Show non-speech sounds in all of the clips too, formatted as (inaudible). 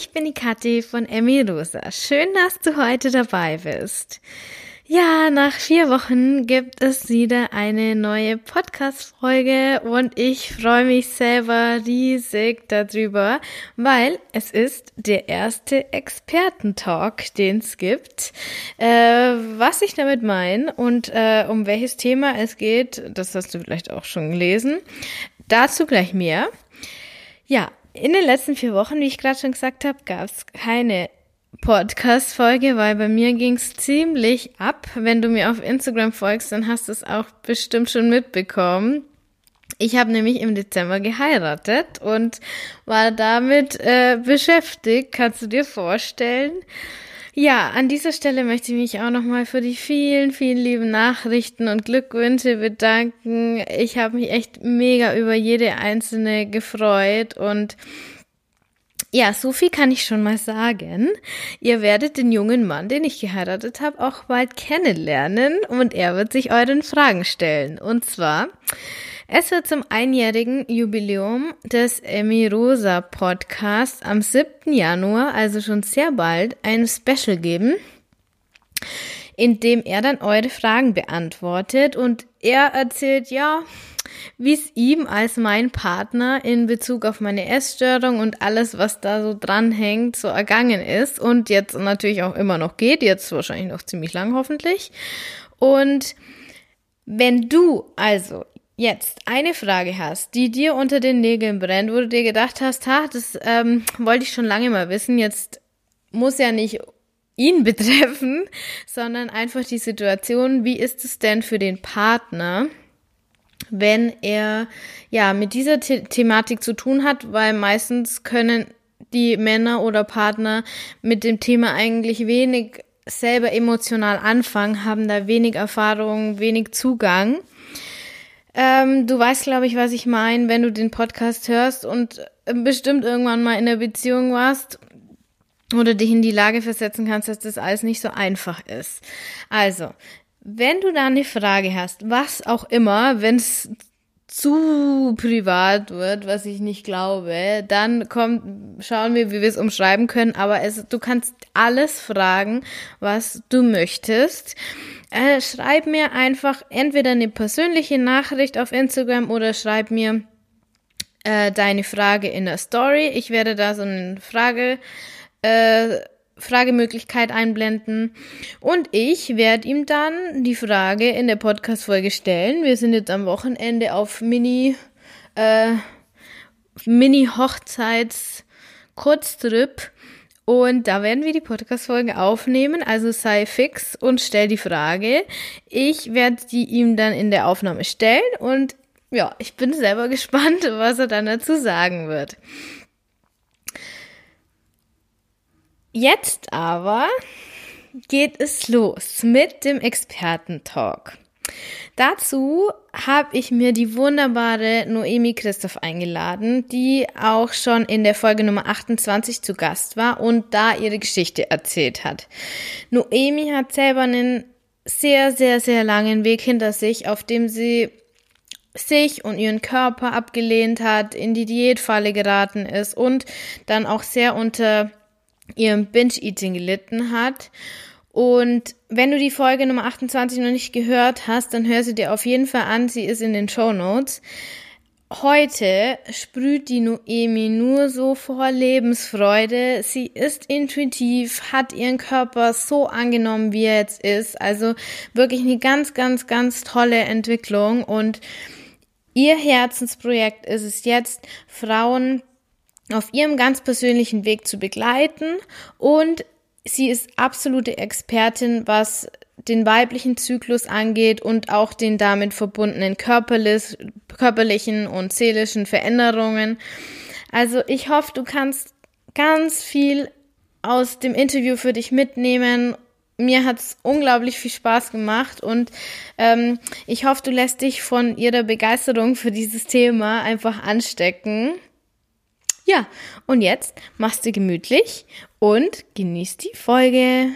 ich bin die Kathi von Emmy Rosa. Schön, dass du heute dabei bist. Ja, nach vier Wochen gibt es wieder eine neue Podcast-Folge und ich freue mich selber riesig darüber, weil es ist der erste Expertentalk, den es gibt. Äh, was ich damit meine und äh, um welches Thema es geht, das hast du vielleicht auch schon gelesen. Dazu gleich mehr. Ja, in den letzten vier Wochen, wie ich gerade schon gesagt habe, gab es keine Podcast-Folge, weil bei mir ging's ziemlich ab. Wenn du mir auf Instagram folgst, dann hast du es auch bestimmt schon mitbekommen. Ich habe nämlich im Dezember geheiratet und war damit äh, beschäftigt. Kannst du dir vorstellen? Ja, an dieser Stelle möchte ich mich auch nochmal für die vielen, vielen lieben Nachrichten und Glückwünsche bedanken. Ich habe mich echt mega über jede einzelne gefreut und ja, so viel kann ich schon mal sagen. Ihr werdet den jungen Mann, den ich geheiratet habe, auch bald kennenlernen und er wird sich euren Fragen stellen. Und zwar, es wird zum einjährigen Jubiläum des Emmy Rosa Podcasts am 7. Januar, also schon sehr bald, ein Special geben, in dem er dann eure Fragen beantwortet und er erzählt, ja, wie es ihm als mein Partner in Bezug auf meine Essstörung und alles, was da so dranhängt, so ergangen ist und jetzt natürlich auch immer noch geht, jetzt wahrscheinlich noch ziemlich lang hoffentlich. Und wenn du also jetzt eine Frage hast, die dir unter den Nägeln brennt, wo du dir gedacht hast, ha, das ähm, wollte ich schon lange mal wissen, jetzt muss ja nicht ihn (laughs) betreffen, sondern einfach die Situation, wie ist es denn für den Partner? Wenn er ja mit dieser The Thematik zu tun hat, weil meistens können die Männer oder Partner mit dem Thema eigentlich wenig selber emotional anfangen, haben da wenig Erfahrung, wenig Zugang. Ähm, du weißt, glaube ich, was ich meine, wenn du den Podcast hörst und bestimmt irgendwann mal in der Beziehung warst oder dich in die Lage versetzen kannst, dass das alles nicht so einfach ist. Also, wenn du da eine Frage hast, was auch immer, wenn es zu privat wird, was ich nicht glaube, dann kommt, schauen wir, wie wir es umschreiben können. Aber es, du kannst alles fragen, was du möchtest. Äh, schreib mir einfach entweder eine persönliche Nachricht auf Instagram oder schreib mir äh, deine Frage in der Story. Ich werde da so eine Frage äh, Fragemöglichkeit einblenden. Und ich werde ihm dann die Frage in der Podcast-Folge stellen. Wir sind jetzt am Wochenende auf Mini, äh, Mini-Hochzeits-Kurztrip. Und da werden wir die Podcast-Folge aufnehmen. Also sei fix und stell die Frage. Ich werde die ihm dann in der Aufnahme stellen. Und ja, ich bin selber (laughs) gespannt, was er dann dazu sagen wird. Jetzt aber geht es los mit dem Expertentalk. Dazu habe ich mir die wunderbare Noemi Christoph eingeladen, die auch schon in der Folge Nummer 28 zu Gast war und da ihre Geschichte erzählt hat. Noemi hat selber einen sehr, sehr, sehr langen Weg hinter sich, auf dem sie sich und ihren Körper abgelehnt hat, in die Diätfalle geraten ist und dann auch sehr unter ihrem Binge-Eating gelitten hat. Und wenn du die Folge Nummer 28 noch nicht gehört hast, dann hör sie dir auf jeden Fall an. Sie ist in den Show Notes. Heute sprüht die Noemi nur so vor Lebensfreude. Sie ist intuitiv, hat ihren Körper so angenommen, wie er jetzt ist. Also wirklich eine ganz, ganz, ganz tolle Entwicklung. Und ihr Herzensprojekt ist es jetzt, Frauen auf ihrem ganz persönlichen Weg zu begleiten und sie ist absolute Expertin, was den weiblichen Zyklus angeht und auch den damit verbundenen körperlichen und seelischen Veränderungen. Also ich hoffe, du kannst ganz viel aus dem Interview für dich mitnehmen. Mir hat's unglaublich viel Spaß gemacht und ähm, ich hoffe, du lässt dich von ihrer Begeisterung für dieses Thema einfach anstecken. Ja, und jetzt machst du gemütlich und genießt die Folge.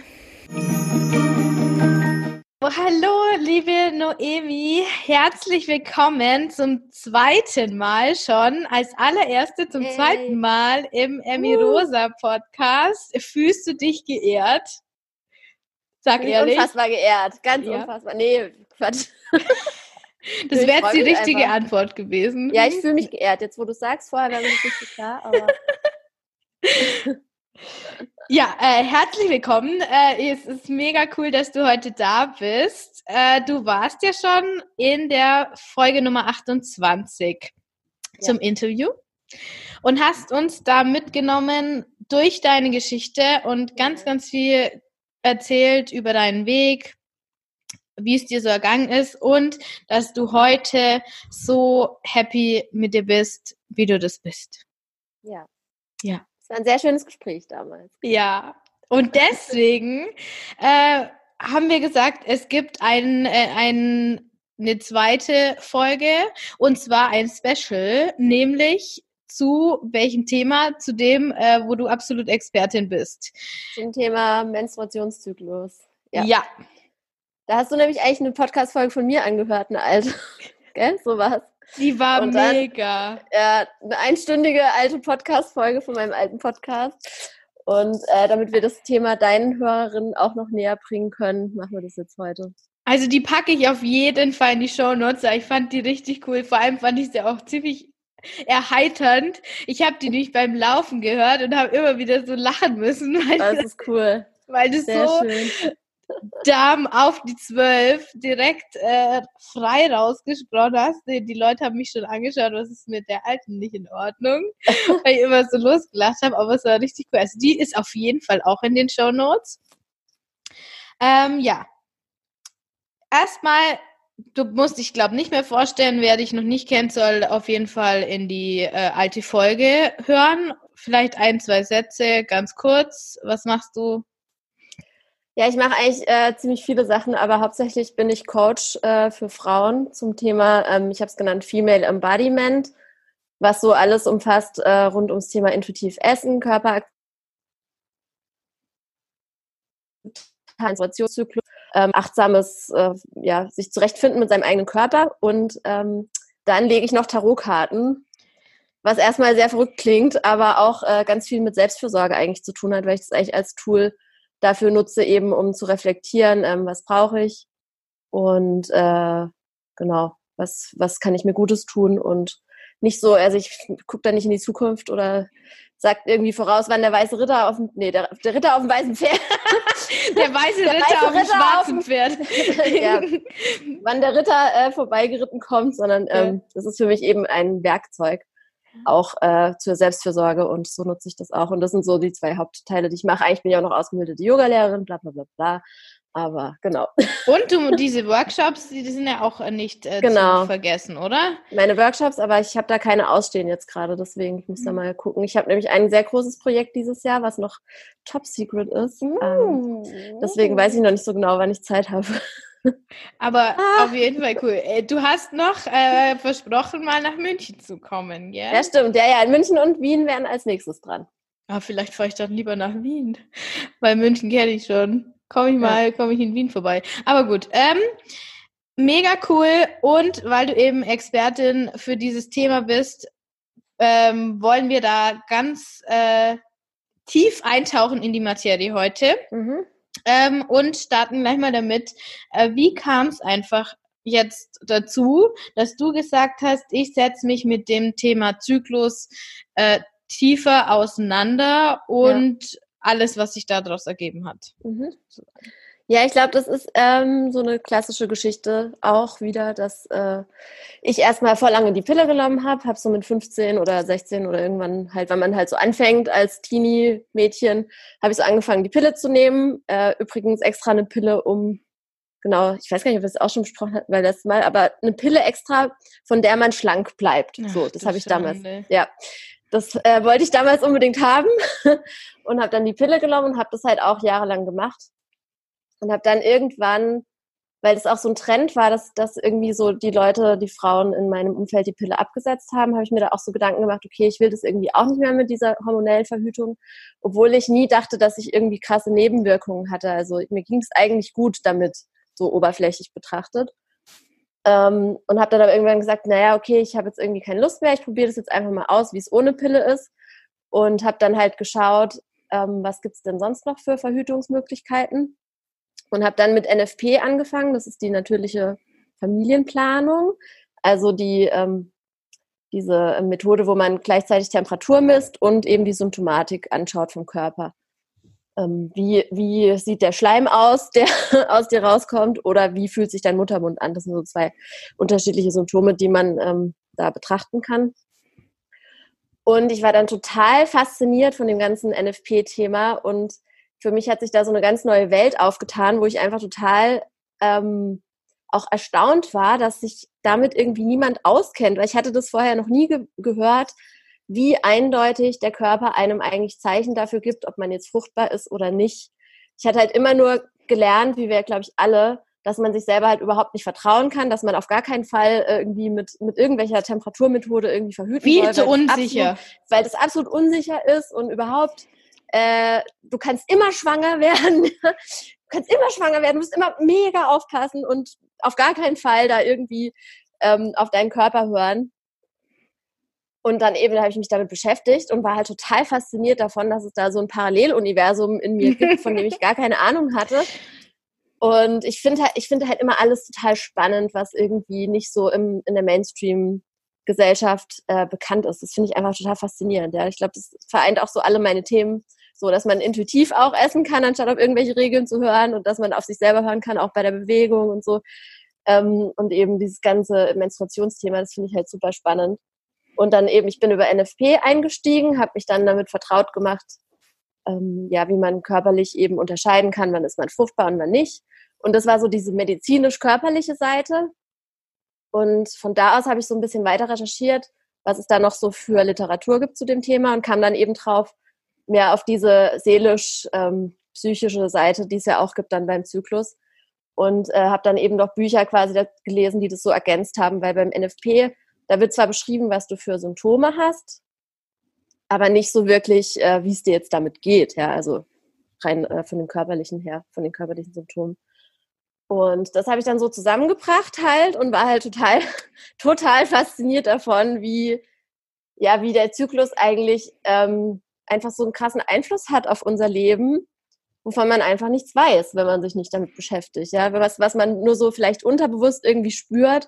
Oh, hallo, liebe Noemi. Herzlich willkommen zum zweiten Mal schon, als allererste zum hey. zweiten Mal im Emmy Rosa Podcast. Fühlst du dich geehrt? Sag Bin ehrlich. Unfassbar geehrt, ganz ja. unfassbar. Nee, Quatsch. (laughs) Das wäre jetzt die richtige einfach. Antwort gewesen. Ja, ich fühle mich geehrt. Jetzt, wo du sagst, vorher war mir das nicht so klar, aber. ja, äh, herzlich willkommen. Äh, es ist mega cool, dass du heute da bist. Äh, du warst ja schon in der Folge Nummer 28 ja. zum Interview und hast uns da mitgenommen durch deine Geschichte und ganz, ganz viel erzählt über deinen Weg, wie es dir so ergangen ist und dass du heute so happy mit dir bist, wie du das bist. Ja. Ja. Es war ein sehr schönes Gespräch damals. Ja. Und deswegen äh, haben wir gesagt, es gibt ein, äh, ein, eine zweite Folge und zwar ein Special, nämlich zu welchem Thema? Zu dem, äh, wo du absolut Expertin bist. Zum Thema Menstruationszyklus. Ja. ja. Da hast du nämlich eigentlich eine Podcast-Folge von mir angehört, eine alte. (laughs) Gell? So war's. Die war und mega. ja, eine einstündige alte Podcast-Folge von meinem alten Podcast. Und äh, damit wir das Thema deinen Hörerinnen auch noch näher bringen können, machen wir das jetzt heute. Also die packe ich auf jeden Fall in die Show Notes. Ich fand die richtig cool. Vor allem fand ich sie auch ziemlich erheiternd. Ich habe die nicht beim Laufen gehört und habe immer wieder so lachen müssen. (laughs) Weil das ist cool. Weil das Sehr so schön. Darm auf die zwölf direkt äh, frei rausgesprochen hast. Die, die, Leute haben mich schon angeschaut, was ist mit der Alten nicht in Ordnung, (laughs) weil ich immer so losgelacht habe, aber es war richtig cool. Also die ist auf jeden Fall auch in den Show Notes. Ähm, ja. Erstmal, du musst dich, glaube nicht mehr vorstellen, wer dich noch nicht kennt, soll auf jeden Fall in die äh, alte Folge hören. Vielleicht ein, zwei Sätze, ganz kurz. Was machst du? Ja, ich mache eigentlich äh, ziemlich viele Sachen, aber hauptsächlich bin ich Coach äh, für Frauen zum Thema, ähm, ich habe es genannt, Female Embodiment, was so alles umfasst äh, rund ums Thema intuitiv Essen, Körper, Menstruationszyklus, ähm, achtsames, äh, ja, sich zurechtfinden mit seinem eigenen Körper und ähm, dann lege ich noch Tarotkarten, was erstmal sehr verrückt klingt, aber auch äh, ganz viel mit Selbstfürsorge eigentlich zu tun hat, weil ich das eigentlich als Tool dafür nutze, eben um zu reflektieren, ähm, was brauche ich? Und äh, genau, was, was kann ich mir Gutes tun? Und nicht so, also ich gucke da nicht in die Zukunft oder sagt irgendwie voraus, wann der weiße Ritter auf dem, nee, der, der Ritter auf dem weißen Pferd. (laughs) der weiße der Ritter, weiße auf dem schwarzen auf Pferd. (laughs) ja, wann der Ritter äh, vorbeigeritten kommt, sondern ähm, das ist für mich eben ein Werkzeug auch äh, zur Selbstfürsorge und so nutze ich das auch. Und das sind so die zwei Hauptteile, die ich mache. Eigentlich bin ich auch noch ausgebildete Yogalehrerin, bla bla bla bla. Aber genau. Und du, (laughs) diese Workshops, die, die sind ja auch nicht äh, genau. zu vergessen, oder? Meine Workshops, aber ich habe da keine ausstehen jetzt gerade, deswegen ich muss mhm. da mal gucken. Ich habe nämlich ein sehr großes Projekt dieses Jahr, was noch top secret ist. Mhm. Ähm, deswegen weiß ich noch nicht so genau, wann ich Zeit habe. Aber ah. auf jeden Fall cool. Äh, du hast noch äh, versprochen, mal nach München zu kommen, gell? Ja, stimmt. Ja, ja, in München und Wien wären als nächstes dran. Ah, vielleicht fahre ich dann lieber nach Wien, weil München kenne ich schon. Komme ich mal, komme ich in Wien vorbei. Aber gut, ähm, mega cool. Und weil du eben Expertin für dieses Thema bist, ähm, wollen wir da ganz äh, tief eintauchen in die Materie heute. Mhm. Ähm, und starten gleich mal damit. Äh, wie kam es einfach jetzt dazu, dass du gesagt hast, ich setze mich mit dem Thema Zyklus äh, tiefer auseinander und ja. alles, was sich daraus ergeben hat? Mhm. Ja, ich glaube, das ist ähm, so eine klassische Geschichte auch wieder, dass äh, ich erstmal vor lange die Pille genommen habe, habe so mit 15 oder 16 oder irgendwann halt, wenn man halt so anfängt als Teenie-Mädchen, habe ich so angefangen, die Pille zu nehmen. Äh, übrigens extra eine Pille, um, genau, ich weiß gar nicht, ob wir es auch schon besprochen hatten, weil das mal, aber eine Pille extra, von der man schlank bleibt. Ach, so, das habe ich damals. Ja. Das äh, wollte ich damals unbedingt haben (laughs) und habe dann die Pille genommen und habe das halt auch jahrelang gemacht und habe dann irgendwann, weil es auch so ein Trend war, dass, dass irgendwie so die Leute, die Frauen in meinem Umfeld die Pille abgesetzt haben, habe ich mir da auch so Gedanken gemacht, okay, ich will das irgendwie auch nicht mehr mit dieser hormonellen Verhütung, obwohl ich nie dachte, dass ich irgendwie krasse Nebenwirkungen hatte. Also mir ging es eigentlich gut damit. so oberflächlich betrachtet. Ähm, und habe dann aber irgendwann gesagt, naja, okay, ich habe jetzt irgendwie keine Lust mehr, ich probiere das jetzt einfach mal aus, wie es ohne Pille ist. Und habe dann halt geschaut, ähm, was gibt's denn sonst noch für Verhütungsmöglichkeiten. Und habe dann mit NFP angefangen, das ist die natürliche Familienplanung, also die ähm, diese Methode, wo man gleichzeitig Temperatur misst und eben die Symptomatik anschaut vom Körper. Ähm, wie, wie sieht der Schleim aus, der (laughs) aus dir rauskommt, oder wie fühlt sich dein Muttermund an? Das sind so zwei unterschiedliche Symptome, die man ähm, da betrachten kann. Und ich war dann total fasziniert von dem ganzen NFP-Thema und für mich hat sich da so eine ganz neue Welt aufgetan, wo ich einfach total ähm, auch erstaunt war, dass sich damit irgendwie niemand auskennt, weil ich hatte das vorher noch nie ge gehört, wie eindeutig der Körper einem eigentlich Zeichen dafür gibt, ob man jetzt fruchtbar ist oder nicht. Ich hatte halt immer nur gelernt, wie wir, glaube ich, alle, dass man sich selber halt überhaupt nicht vertrauen kann, dass man auf gar keinen Fall irgendwie mit, mit irgendwelcher Temperaturmethode irgendwie verhüten Viel soll. zu unsicher. Absolut, weil das absolut unsicher ist und überhaupt, äh, du kannst immer schwanger werden. (laughs) du kannst immer schwanger werden, du musst immer mega aufpassen und auf gar keinen Fall da irgendwie ähm, auf deinen Körper hören. Und dann eben habe ich mich damit beschäftigt und war halt total fasziniert davon, dass es da so ein Paralleluniversum in mir gibt, von dem ich (laughs) gar keine Ahnung hatte. Und ich finde halt, ich finde halt immer alles total spannend, was irgendwie nicht so im, in der Mainstream-Gesellschaft äh, bekannt ist. Das finde ich einfach total faszinierend. Ja. Ich glaube, das vereint auch so alle meine Themen, so dass man intuitiv auch essen kann, anstatt auf irgendwelche Regeln zu hören und dass man auf sich selber hören kann, auch bei der Bewegung und so. Ähm, und eben dieses ganze Menstruationsthema, das finde ich halt super spannend. Und dann eben, ich bin über NFP eingestiegen, habe mich dann damit vertraut gemacht, ähm, ja, wie man körperlich eben unterscheiden kann, wann ist man fruchtbar und wann nicht. Und das war so diese medizinisch-körperliche Seite. Und von da aus habe ich so ein bisschen weiter recherchiert, was es da noch so für Literatur gibt zu dem Thema und kam dann eben drauf, mehr auf diese seelisch-psychische ähm, Seite, die es ja auch gibt dann beim Zyklus. Und äh, habe dann eben noch Bücher quasi gelesen, die das so ergänzt haben, weil beim NFP da wird zwar beschrieben, was du für Symptome hast, aber nicht so wirklich, äh, wie es dir jetzt damit geht. Ja, also rein äh, von dem körperlichen her, von den körperlichen Symptomen. Und das habe ich dann so zusammengebracht halt und war halt total, (laughs) total fasziniert davon, wie, ja, wie der Zyklus eigentlich ähm, einfach so einen krassen Einfluss hat auf unser Leben, wovon man einfach nichts weiß, wenn man sich nicht damit beschäftigt. Ja, was, was man nur so vielleicht unterbewusst irgendwie spürt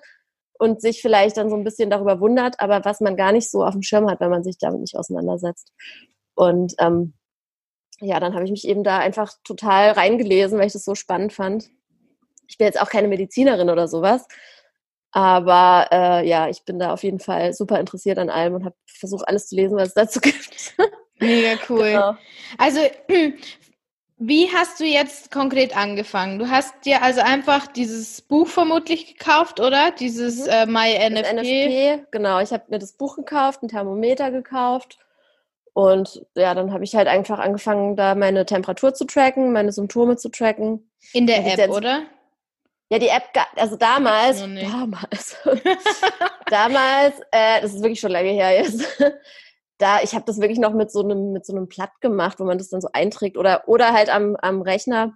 und sich vielleicht dann so ein bisschen darüber wundert, aber was man gar nicht so auf dem Schirm hat, wenn man sich damit nicht auseinandersetzt. Und ähm, ja, dann habe ich mich eben da einfach total reingelesen, weil ich das so spannend fand. Ich bin jetzt auch keine Medizinerin oder sowas, aber äh, ja, ich bin da auf jeden Fall super interessiert an allem und habe versucht, alles zu lesen, was es dazu (laughs) gibt. Mega cool. Genau. Also (clears throat) wie hast du jetzt konkret angefangen? Du hast dir also einfach dieses Buch vermutlich gekauft, oder? Dieses mhm. äh, MyNFP. NFP, genau. Ich habe mir das Buch gekauft, ein Thermometer gekauft. Und ja, dann habe ich halt einfach angefangen, da meine Temperatur zu tracken, meine Symptome zu tracken. In der App, jetzt, oder? Ja, die App, also damals, damals, (laughs) damals, äh, das ist wirklich schon lange her jetzt, (laughs) da, ich habe das wirklich noch mit so einem, mit so einem Platt gemacht, wo man das dann so einträgt oder, oder halt am, am Rechner.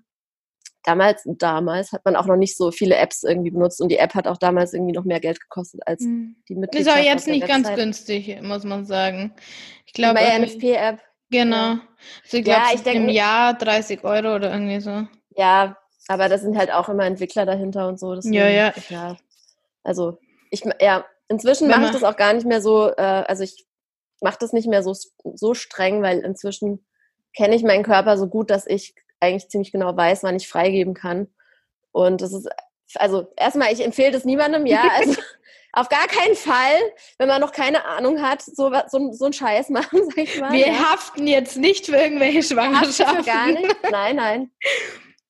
Damals, damals hat man auch noch nicht so viele Apps irgendwie benutzt und die App hat auch damals irgendwie noch mehr Geld gekostet als hm. die Mitgliedschaft. Ist auch jetzt nicht Website. ganz günstig, muss man sagen. Ich glaube. Die NFP-App. Genau. Ja. Also ich glaube, ja, ich im Jahr 30 Euro oder irgendwie so. Ja, aber da sind halt auch immer Entwickler dahinter und so. Deswegen, ja, ja. ja. Also, ich, ja, inzwischen mache ich das auch gar nicht mehr so, äh, also ich mache das nicht mehr so, so streng, weil inzwischen kenne ich meinen Körper so gut, dass ich eigentlich ziemlich genau weiß, wann ich freigeben kann. Und das ist, also erstmal, ich empfehle das niemandem, ja. (laughs) Also (laughs) auf gar keinen Fall, wenn man noch keine Ahnung hat, so, so, so einen Scheiß (laughs) machen, sag ich mal. Wir ja. haften jetzt nicht für irgendwelche Schwangerschaften. Gar nicht. Nein, nein.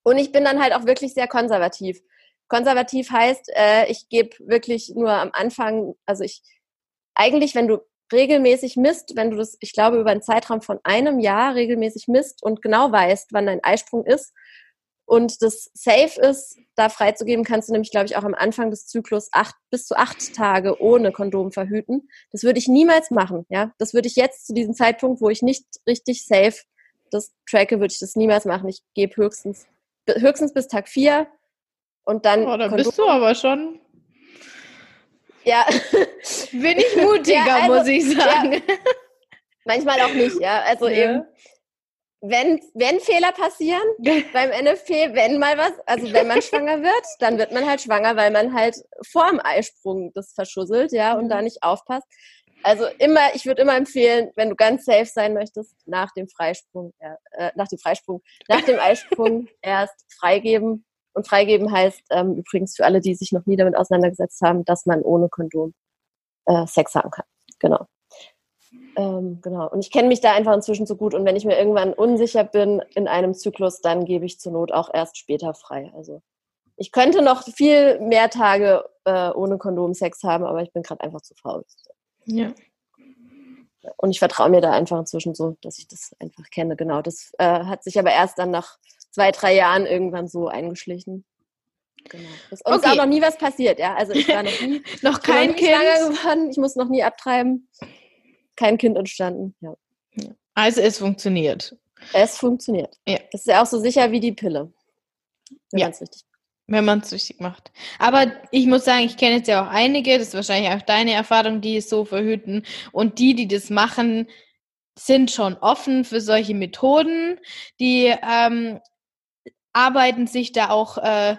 Und ich bin dann halt auch wirklich sehr konservativ. Konservativ heißt, äh, ich gebe wirklich nur am Anfang, also ich, eigentlich, wenn du regelmäßig misst, wenn du das, ich glaube, über einen Zeitraum von einem Jahr regelmäßig misst und genau weißt, wann dein Eisprung ist und das safe ist, da freizugeben, kannst du nämlich, glaube ich, auch am Anfang des Zyklus acht, bis zu acht Tage ohne Kondom verhüten. Das würde ich niemals machen, ja. Das würde ich jetzt zu diesem Zeitpunkt, wo ich nicht richtig safe das tracke, würde ich das niemals machen. Ich gebe höchstens, höchstens bis Tag vier Und dann. Oh, da bist du aber schon. Ja. Bin ich (laughs) mutiger, ja, also, muss ich sagen. Ja. Manchmal auch nicht, ja. Also ja. eben, wenn, wenn Fehler passieren (laughs) beim NFP, wenn mal was, also wenn man schwanger wird, dann wird man halt schwanger, weil man halt vor dem Eisprung das verschusselt, ja, und da mhm. nicht aufpasst. Also immer, ich würde immer empfehlen, wenn du ganz safe sein möchtest, nach dem Freisprung, äh, nach dem Freisprung, nach dem Eisprung (laughs) erst freigeben. Und freigeben heißt ähm, übrigens für alle, die sich noch nie damit auseinandergesetzt haben, dass man ohne Kondom äh, Sex haben kann. Genau. Ähm, genau. Und ich kenne mich da einfach inzwischen so gut. Und wenn ich mir irgendwann unsicher bin in einem Zyklus, dann gebe ich zur Not auch erst später frei. Also ich könnte noch viel mehr Tage äh, ohne Kondom Sex haben, aber ich bin gerade einfach zu faul. Ja. Und ich vertraue mir da einfach inzwischen so, dass ich das einfach kenne. Genau. Das äh, hat sich aber erst dann nach zwei, drei Jahren irgendwann so eingeschlichen. Genau. Und okay. ist auch noch nie was passiert, ja. Also ich war noch nie (laughs) noch kein noch nie Kind geworden. Ich muss noch nie abtreiben. Kein Kind entstanden. Ja. Also es funktioniert. Es funktioniert. Ja. Das ist ja auch so sicher wie die Pille. Wenn ja. richtig wenn man es richtig macht. Aber ich muss sagen, ich kenne jetzt ja auch einige, das ist wahrscheinlich auch deine Erfahrung, die es so verhüten. Und die, die das machen, sind schon offen für solche Methoden. Die ähm, arbeiten sich da auch äh,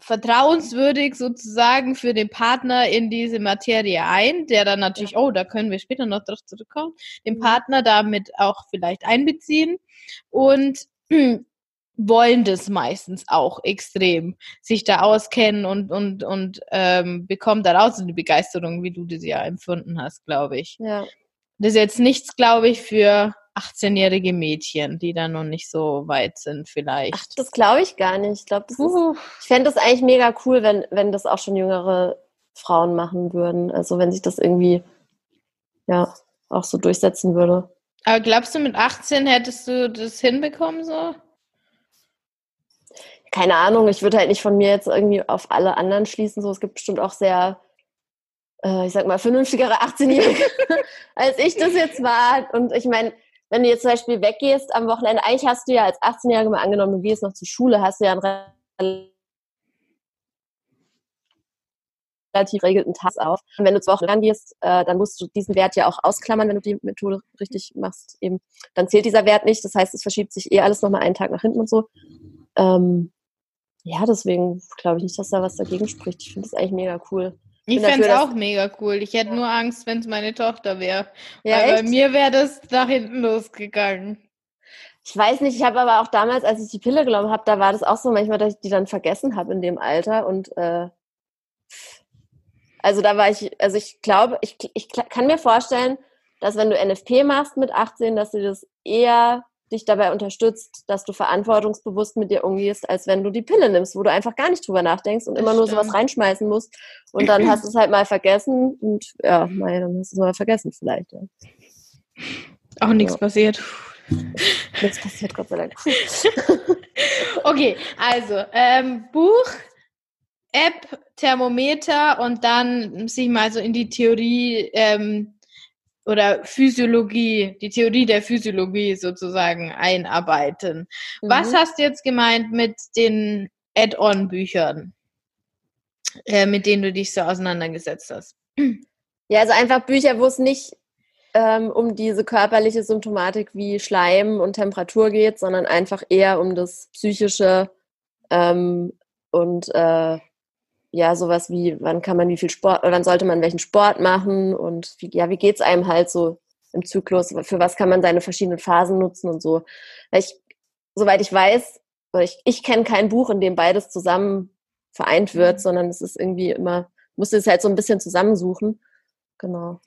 vertrauenswürdig sozusagen für den Partner in diese Materie ein, der dann natürlich, oh, da können wir später noch drauf zurückkommen, den mhm. Partner damit auch vielleicht einbeziehen. Und (clears throat) wollen das meistens auch extrem, sich da auskennen und, und, und ähm, bekommen daraus eine Begeisterung, wie du das ja empfunden hast, glaube ich. Ja. Das ist jetzt nichts, glaube ich, für 18-jährige Mädchen, die da noch nicht so weit sind, vielleicht. Ach, das glaube ich gar nicht. Ich glaube, ich fände das eigentlich mega cool, wenn, wenn das auch schon jüngere Frauen machen würden. Also wenn sich das irgendwie ja auch so durchsetzen würde. Aber glaubst du, mit 18 hättest du das hinbekommen so? Keine Ahnung, ich würde halt nicht von mir jetzt irgendwie auf alle anderen schließen. So, es gibt bestimmt auch sehr, äh, ich sag mal, vernünftigere 18-Jährige, (laughs) (laughs) als ich das jetzt war. Und ich meine, wenn du jetzt zum Beispiel weggehst am Wochenende, eigentlich hast du ja als 18-Jährige mal angenommen, du gehst noch zur Schule, hast du ja einen relativ geregelten Tag auf. Und wenn du zur Woche rangehst, äh, dann musst du diesen Wert ja auch ausklammern, wenn du die Methode richtig machst. Eben, dann zählt dieser Wert nicht. Das heißt, es verschiebt sich eh alles nochmal einen Tag nach hinten und so. Ähm, ja, deswegen glaube ich nicht, dass da was dagegen spricht. Ich finde das eigentlich mega cool. Ich fände es auch mega cool. Ich hätte ja. nur Angst, wenn es meine Tochter wäre. Ja, Weil echt? bei mir wäre das nach hinten losgegangen. Ich weiß nicht, ich habe aber auch damals, als ich die Pille genommen habe, da war das auch so manchmal, dass ich die dann vergessen habe in dem Alter. Und äh, also da war ich, also ich glaube, ich, ich kann mir vorstellen, dass wenn du NFP machst mit 18, dass du das eher dich dabei unterstützt, dass du verantwortungsbewusst mit dir umgehst, als wenn du die Pille nimmst, wo du einfach gar nicht drüber nachdenkst und das immer nur sowas reinschmeißen musst. Und dann hast du es halt mal vergessen und ja, mal, dann hast du es mal vergessen vielleicht. Ja. Auch nichts ja. passiert. Nichts passiert, Gott sei Dank. (laughs) okay, also ähm, Buch, App, Thermometer und dann sich mal so in die Theorie ähm, oder Physiologie, die Theorie der Physiologie sozusagen einarbeiten. Mhm. Was hast du jetzt gemeint mit den Add-on-Büchern, äh, mit denen du dich so auseinandergesetzt hast? Ja, also einfach Bücher, wo es nicht ähm, um diese körperliche Symptomatik wie Schleim und Temperatur geht, sondern einfach eher um das psychische ähm, und äh, ja, sowas wie, wann kann man wie viel Sport, oder wann sollte man welchen Sport machen und wie, ja, wie geht's einem halt so im Zyklus, für was kann man seine verschiedenen Phasen nutzen und so. Weil ich, soweit ich weiß, ich, ich kenne kein Buch, in dem beides zusammen vereint wird, mhm. sondern es ist irgendwie immer, musste es halt so ein bisschen zusammensuchen. Genau.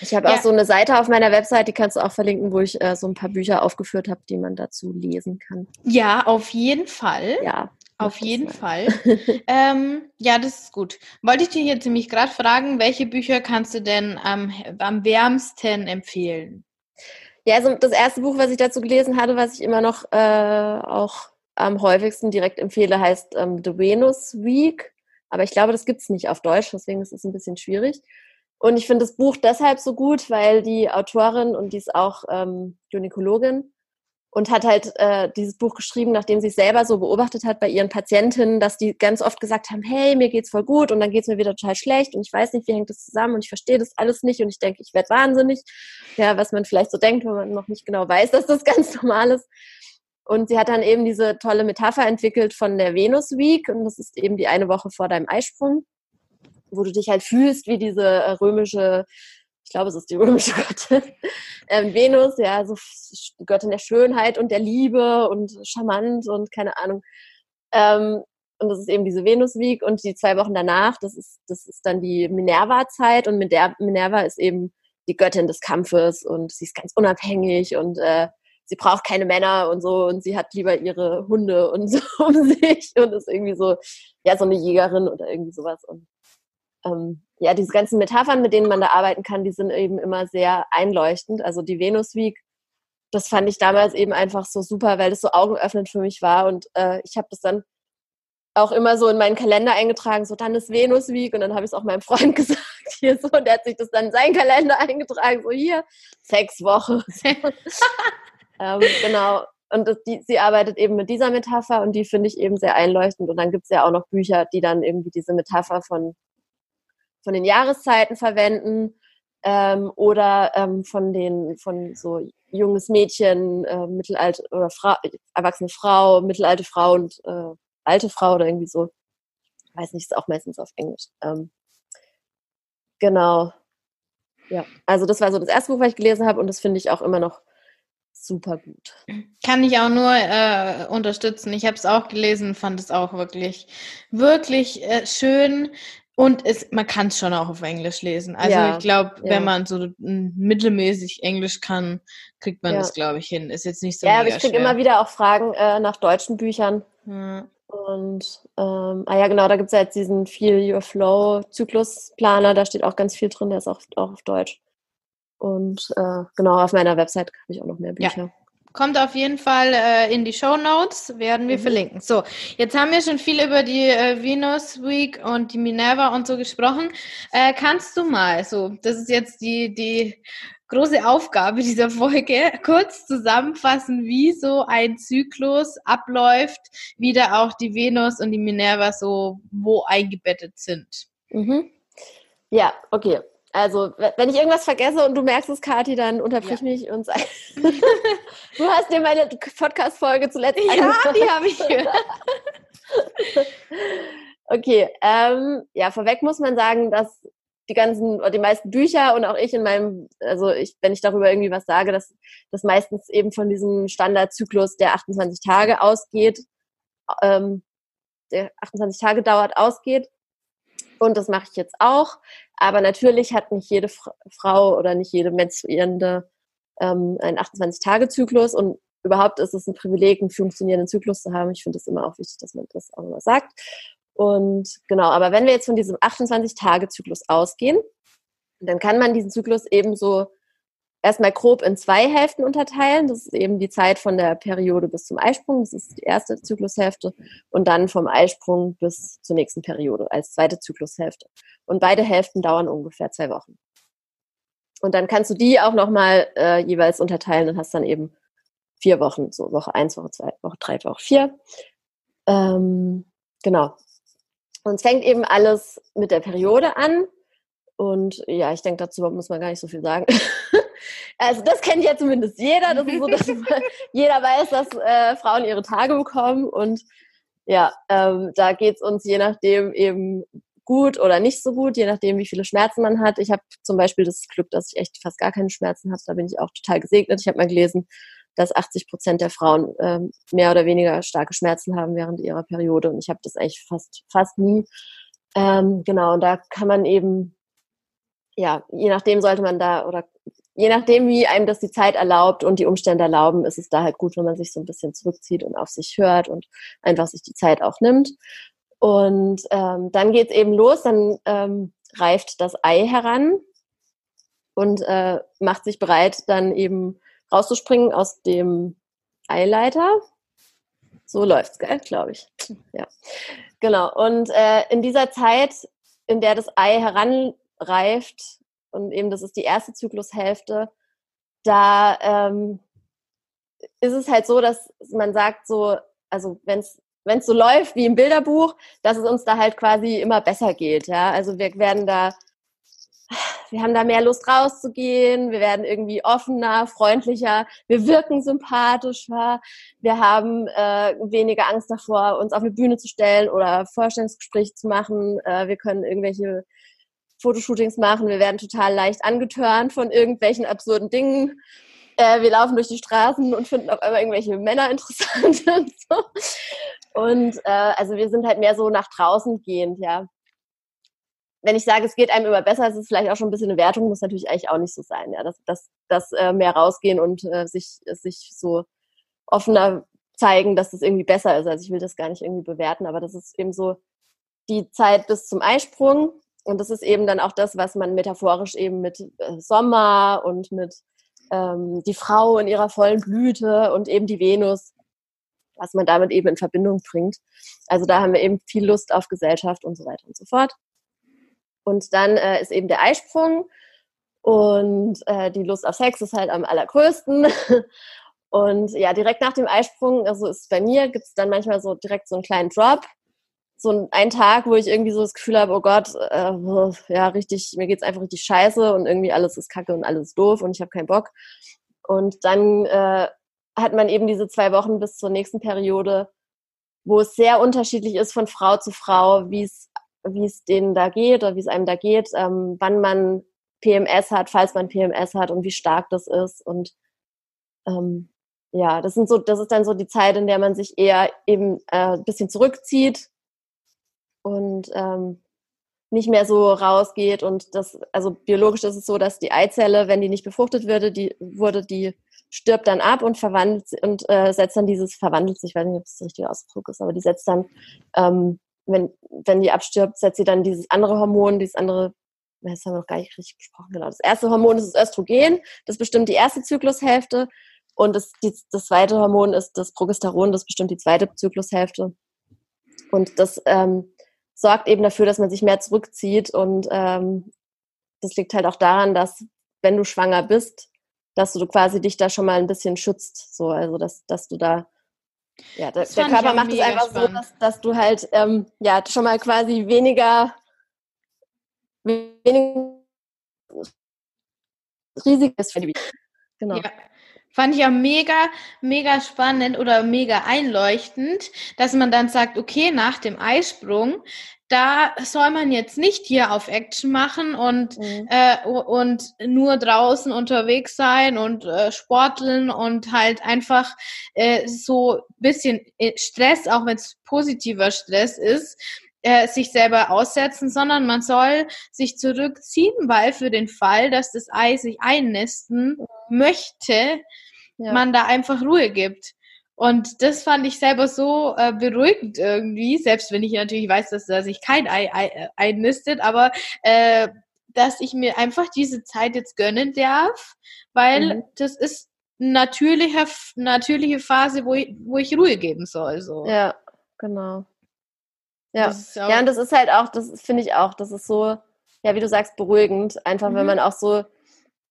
Ich habe ja. auch so eine Seite auf meiner Website, die kannst du auch verlinken, wo ich äh, so ein paar Bücher aufgeführt habe, die man dazu lesen kann. Ja, auf jeden Fall. Ja. Auf jeden Fall. (laughs) ähm, ja, das ist gut. Wollte ich dir jetzt nämlich gerade fragen, welche Bücher kannst du denn am, am wärmsten empfehlen? Ja, also das erste Buch, was ich dazu gelesen hatte, was ich immer noch äh, auch am häufigsten direkt empfehle, heißt ähm, The Venus Week. Aber ich glaube, das gibt es nicht auf Deutsch, deswegen ist es ein bisschen schwierig. Und ich finde das Buch deshalb so gut, weil die Autorin, und die ist auch ähm, Gynäkologin, und hat halt äh, dieses Buch geschrieben, nachdem sie es selber so beobachtet hat bei ihren Patientinnen, dass die ganz oft gesagt haben, hey, mir geht's voll gut und dann geht's mir wieder total schlecht und ich weiß nicht, wie hängt das zusammen und ich verstehe das alles nicht und ich denke, ich werde wahnsinnig. Ja, was man vielleicht so denkt, wenn man noch nicht genau weiß, (laughs) dass das ganz normal ist. Und sie hat dann eben diese tolle Metapher entwickelt von der Venus Week und das ist eben die eine Woche vor deinem Eisprung, wo du dich halt fühlst wie diese äh, römische ich glaube, es ist die römische Göttin, (laughs) ähm, Venus, ja, so Göttin der Schönheit und der Liebe und charmant und keine Ahnung. Ähm, und das ist eben diese Venus-Week und die zwei Wochen danach, das ist, das ist dann die Minerva-Zeit und Minerva ist eben die Göttin des Kampfes und sie ist ganz unabhängig und äh, sie braucht keine Männer und so und sie hat lieber ihre Hunde und so (laughs) um sich und ist irgendwie so, ja, so eine Jägerin oder irgendwie sowas und ähm, ja, diese ganzen Metaphern, mit denen man da arbeiten kann, die sind eben immer sehr einleuchtend. Also die Venus Week, das fand ich damals eben einfach so super, weil das so augenöffnend für mich war. Und äh, ich habe das dann auch immer so in meinen Kalender eingetragen, so dann ist Venus Week und dann habe ich es auch meinem Freund (laughs) gesagt hier so und der hat sich das dann in seinen Kalender eingetragen, so hier, Sexwoche. (laughs) ähm, genau. Und das, die, sie arbeitet eben mit dieser Metapher und die finde ich eben sehr einleuchtend. Und dann gibt es ja auch noch Bücher, die dann irgendwie diese Metapher von von den Jahreszeiten verwenden ähm, oder ähm, von den von so junges Mädchen, äh, mittelalte oder Fra erwachsene Frau, mittelalte Frau und äh, alte Frau oder irgendwie so. Ich weiß nicht, ist auch meistens auf Englisch. Ähm, genau. Ja, also das war so das erste Buch, was ich gelesen habe und das finde ich auch immer noch super gut. Kann ich auch nur äh, unterstützen. Ich habe es auch gelesen, fand es auch wirklich, wirklich äh, schön. Und es, man kann es schon auch auf Englisch lesen. Also ja, ich glaube, ja. wenn man so mittelmäßig Englisch kann, kriegt man ja. das, glaube ich, hin. Ist jetzt nicht so Ja, aber ich kriege immer wieder auch Fragen äh, nach deutschen Büchern. Und ähm, ah ja, genau, da gibt es ja jetzt diesen Feel Your Flow Zyklusplaner, da steht auch ganz viel drin, der ist auch, auch auf Deutsch. Und äh, genau, auf meiner Website habe ich auch noch mehr Bücher. Kommt auf jeden Fall äh, in die Show Notes, werden wir mhm. verlinken. So, jetzt haben wir schon viel über die äh, Venus Week und die Minerva und so gesprochen. Äh, kannst du mal, so, das ist jetzt die, die große Aufgabe dieser Folge, (laughs) kurz zusammenfassen, wie so ein Zyklus abläuft, wie da auch die Venus und die Minerva so wo eingebettet sind. Mhm. Ja, okay. Also, wenn ich irgendwas vergesse und du merkst es, Kathi, dann unterbrich ja. mich und sag. (laughs) du hast dir meine Podcast-Folge zuletzt Ja, angehört. die habe ich gehört. (laughs) okay, ähm, ja, vorweg muss man sagen, dass die ganzen oder die meisten Bücher und auch ich in meinem, also ich, wenn ich darüber irgendwie was sage, dass das meistens eben von diesem Standardzyklus der 28 Tage ausgeht, ähm, der 28 Tage dauert, ausgeht. Und das mache ich jetzt auch. Aber natürlich hat nicht jede Frau oder nicht jede Menstruierende ähm, einen 28-Tage-Zyklus und überhaupt ist es ein Privileg, einen funktionierenden Zyklus zu haben. Ich finde es immer auch wichtig, dass man das auch immer sagt. Und genau, aber wenn wir jetzt von diesem 28-Tage-Zyklus ausgehen, dann kann man diesen Zyklus eben so erstmal grob in zwei Hälften unterteilen. Das ist eben die Zeit von der Periode bis zum Eisprung. Das ist die erste Zyklushälfte. Und dann vom Eisprung bis zur nächsten Periode als zweite Zyklushälfte. Und beide Hälften dauern ungefähr zwei Wochen. Und dann kannst du die auch nochmal äh, jeweils unterteilen und hast dann eben vier Wochen. So Woche eins, Woche zwei, Woche drei, Woche vier. Ähm, genau. Und es fängt eben alles mit der Periode an. Und ja, ich denke, dazu muss man gar nicht so viel sagen. (laughs) Also das kennt ja zumindest jeder. Das ist so, dass (laughs) jeder weiß, dass äh, Frauen ihre Tage bekommen. Und ja, ähm, da geht es uns je nachdem eben gut oder nicht so gut, je nachdem, wie viele Schmerzen man hat. Ich habe zum Beispiel das Glück, dass ich echt fast gar keine Schmerzen habe. Da bin ich auch total gesegnet. Ich habe mal gelesen, dass 80 Prozent der Frauen ähm, mehr oder weniger starke Schmerzen haben während ihrer Periode. Und ich habe das eigentlich fast, fast nie. Ähm, genau, und da kann man eben, ja, je nachdem sollte man da oder je nachdem, wie einem das die Zeit erlaubt und die Umstände erlauben, ist es da halt gut, wenn man sich so ein bisschen zurückzieht und auf sich hört und einfach sich die Zeit auch nimmt. Und ähm, dann geht's eben los, dann ähm, reift das Ei heran und äh, macht sich bereit, dann eben rauszuspringen aus dem Eileiter. So läuft's, gell, glaube ich. Ja, genau. Und äh, in dieser Zeit, in der das Ei heranreift, und eben das ist die erste Zyklushälfte, da ähm, ist es halt so, dass man sagt so, also wenn es wenn es so läuft wie im Bilderbuch, dass es uns da halt quasi immer besser geht. Ja, also wir werden da, wir haben da mehr Lust rauszugehen, wir werden irgendwie offener, freundlicher, wir wirken sympathischer, wir haben äh, weniger Angst davor, uns auf eine Bühne zu stellen oder Vorstellungsgespräche zu machen. Äh, wir können irgendwelche Fotoshootings machen, wir werden total leicht angetörnt von irgendwelchen absurden Dingen. Äh, wir laufen durch die Straßen und finden auf einmal irgendwelche Männer (laughs) interessant und so. Und äh, also wir sind halt mehr so nach draußen gehend, ja. Wenn ich sage, es geht einem immer besser, ist es vielleicht auch schon ein bisschen eine Wertung, muss natürlich eigentlich auch nicht so sein, ja. Dass, dass, dass äh, mehr rausgehen und äh, sich, sich so offener zeigen, dass das irgendwie besser ist. Also ich will das gar nicht irgendwie bewerten, aber das ist eben so die Zeit bis zum Eisprung. Und das ist eben dann auch das, was man metaphorisch eben mit äh, Sommer und mit ähm, die Frau in ihrer vollen Blüte und eben die Venus, was man damit eben in Verbindung bringt. Also da haben wir eben viel Lust auf Gesellschaft und so weiter und so fort. Und dann äh, ist eben der Eisprung und äh, die Lust auf Sex ist halt am allergrößten. (laughs) Und ja, direkt nach dem Eisprung, also ist bei mir, gibt es dann manchmal so direkt so einen kleinen Drop, so ein Tag, wo ich irgendwie so das Gefühl habe, oh Gott, äh, ja, richtig, mir geht's einfach richtig scheiße und irgendwie alles ist kacke und alles ist doof und ich habe keinen Bock. Und dann äh, hat man eben diese zwei Wochen bis zur nächsten Periode, wo es sehr unterschiedlich ist von Frau zu Frau, wie es wie es denen da geht oder wie es einem da geht, ähm, wann man PMS hat, falls man PMS hat und wie stark das ist und ähm, ja, das sind so, das ist dann so die Zeit, in der man sich eher eben äh, ein bisschen zurückzieht und ähm, nicht mehr so rausgeht und das, also biologisch ist es so, dass die Eizelle, wenn die nicht befruchtet würde, die wurde, die stirbt dann ab und verwandelt und äh, setzt dann dieses, verwandelt sich, ich weiß nicht, ob das der richtige Ausdruck ist, aber die setzt dann, ähm, wenn, wenn die abstirbt, setzt sie dann dieses andere Hormon, dieses andere, das haben wir noch gar nicht richtig besprochen, genau. Das erste Hormon ist das Östrogen, das bestimmt die erste Zyklushälfte und das, die, das zweite Hormon ist das Progesteron, das bestimmt die zweite Zyklushälfte. Und das ähm, sorgt eben dafür, dass man sich mehr zurückzieht. Und ähm, das liegt halt auch daran, dass wenn du schwanger bist, dass du quasi dich da schon mal ein bisschen schützt. So, also dass, dass du da ja, der, der Körper macht es einfach spannend. so, dass, dass du halt ähm, ja schon mal quasi weniger, weniger riesig ist für die Genau. Ja. Fand ich ja mega, mega spannend oder mega einleuchtend, dass man dann sagt, okay, nach dem Eisprung, da soll man jetzt nicht hier auf Action machen und, mhm. äh, und nur draußen unterwegs sein und äh, sporteln und halt einfach äh, so bisschen äh, Stress, auch wenn es positiver Stress ist, äh, sich selber aussetzen, sondern man soll sich zurückziehen, weil für den Fall, dass das Ei sich einnisten möchte, ja. man da einfach Ruhe gibt. Und das fand ich selber so äh, beruhigend irgendwie, selbst wenn ich natürlich weiß, dass er sich kein Ei, Ei äh, einnistet, aber äh, dass ich mir einfach diese Zeit jetzt gönnen darf, weil mhm. das ist natürliche, natürliche Phase, wo ich, wo ich Ruhe geben soll. So. Ja, genau. Ja. ja, und das ist halt auch, das finde ich auch, das ist so, ja, wie du sagst, beruhigend. Einfach, mhm. wenn man auch so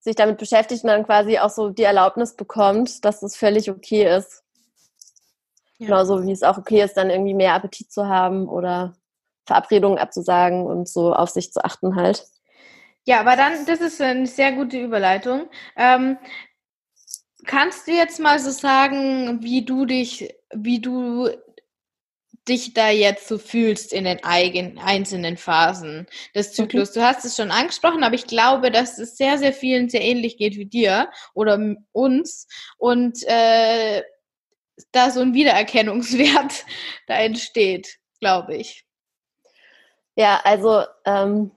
sich damit beschäftigt und dann quasi auch so die Erlaubnis bekommt, dass das völlig okay ist. Ja. Genauso wie es auch okay ist, dann irgendwie mehr Appetit zu haben oder Verabredungen abzusagen und so auf sich zu achten halt. Ja, aber dann, das ist eine sehr gute Überleitung. Ähm, kannst du jetzt mal so sagen, wie du dich, wie du dich da jetzt so fühlst in den eigenen, einzelnen Phasen des. Zyklus. Mhm. Du hast es schon angesprochen, aber ich glaube, dass es sehr, sehr vielen sehr ähnlich geht wie dir oder uns und äh, da so ein Wiedererkennungswert (laughs) da entsteht, glaube ich. Ja, also ähm,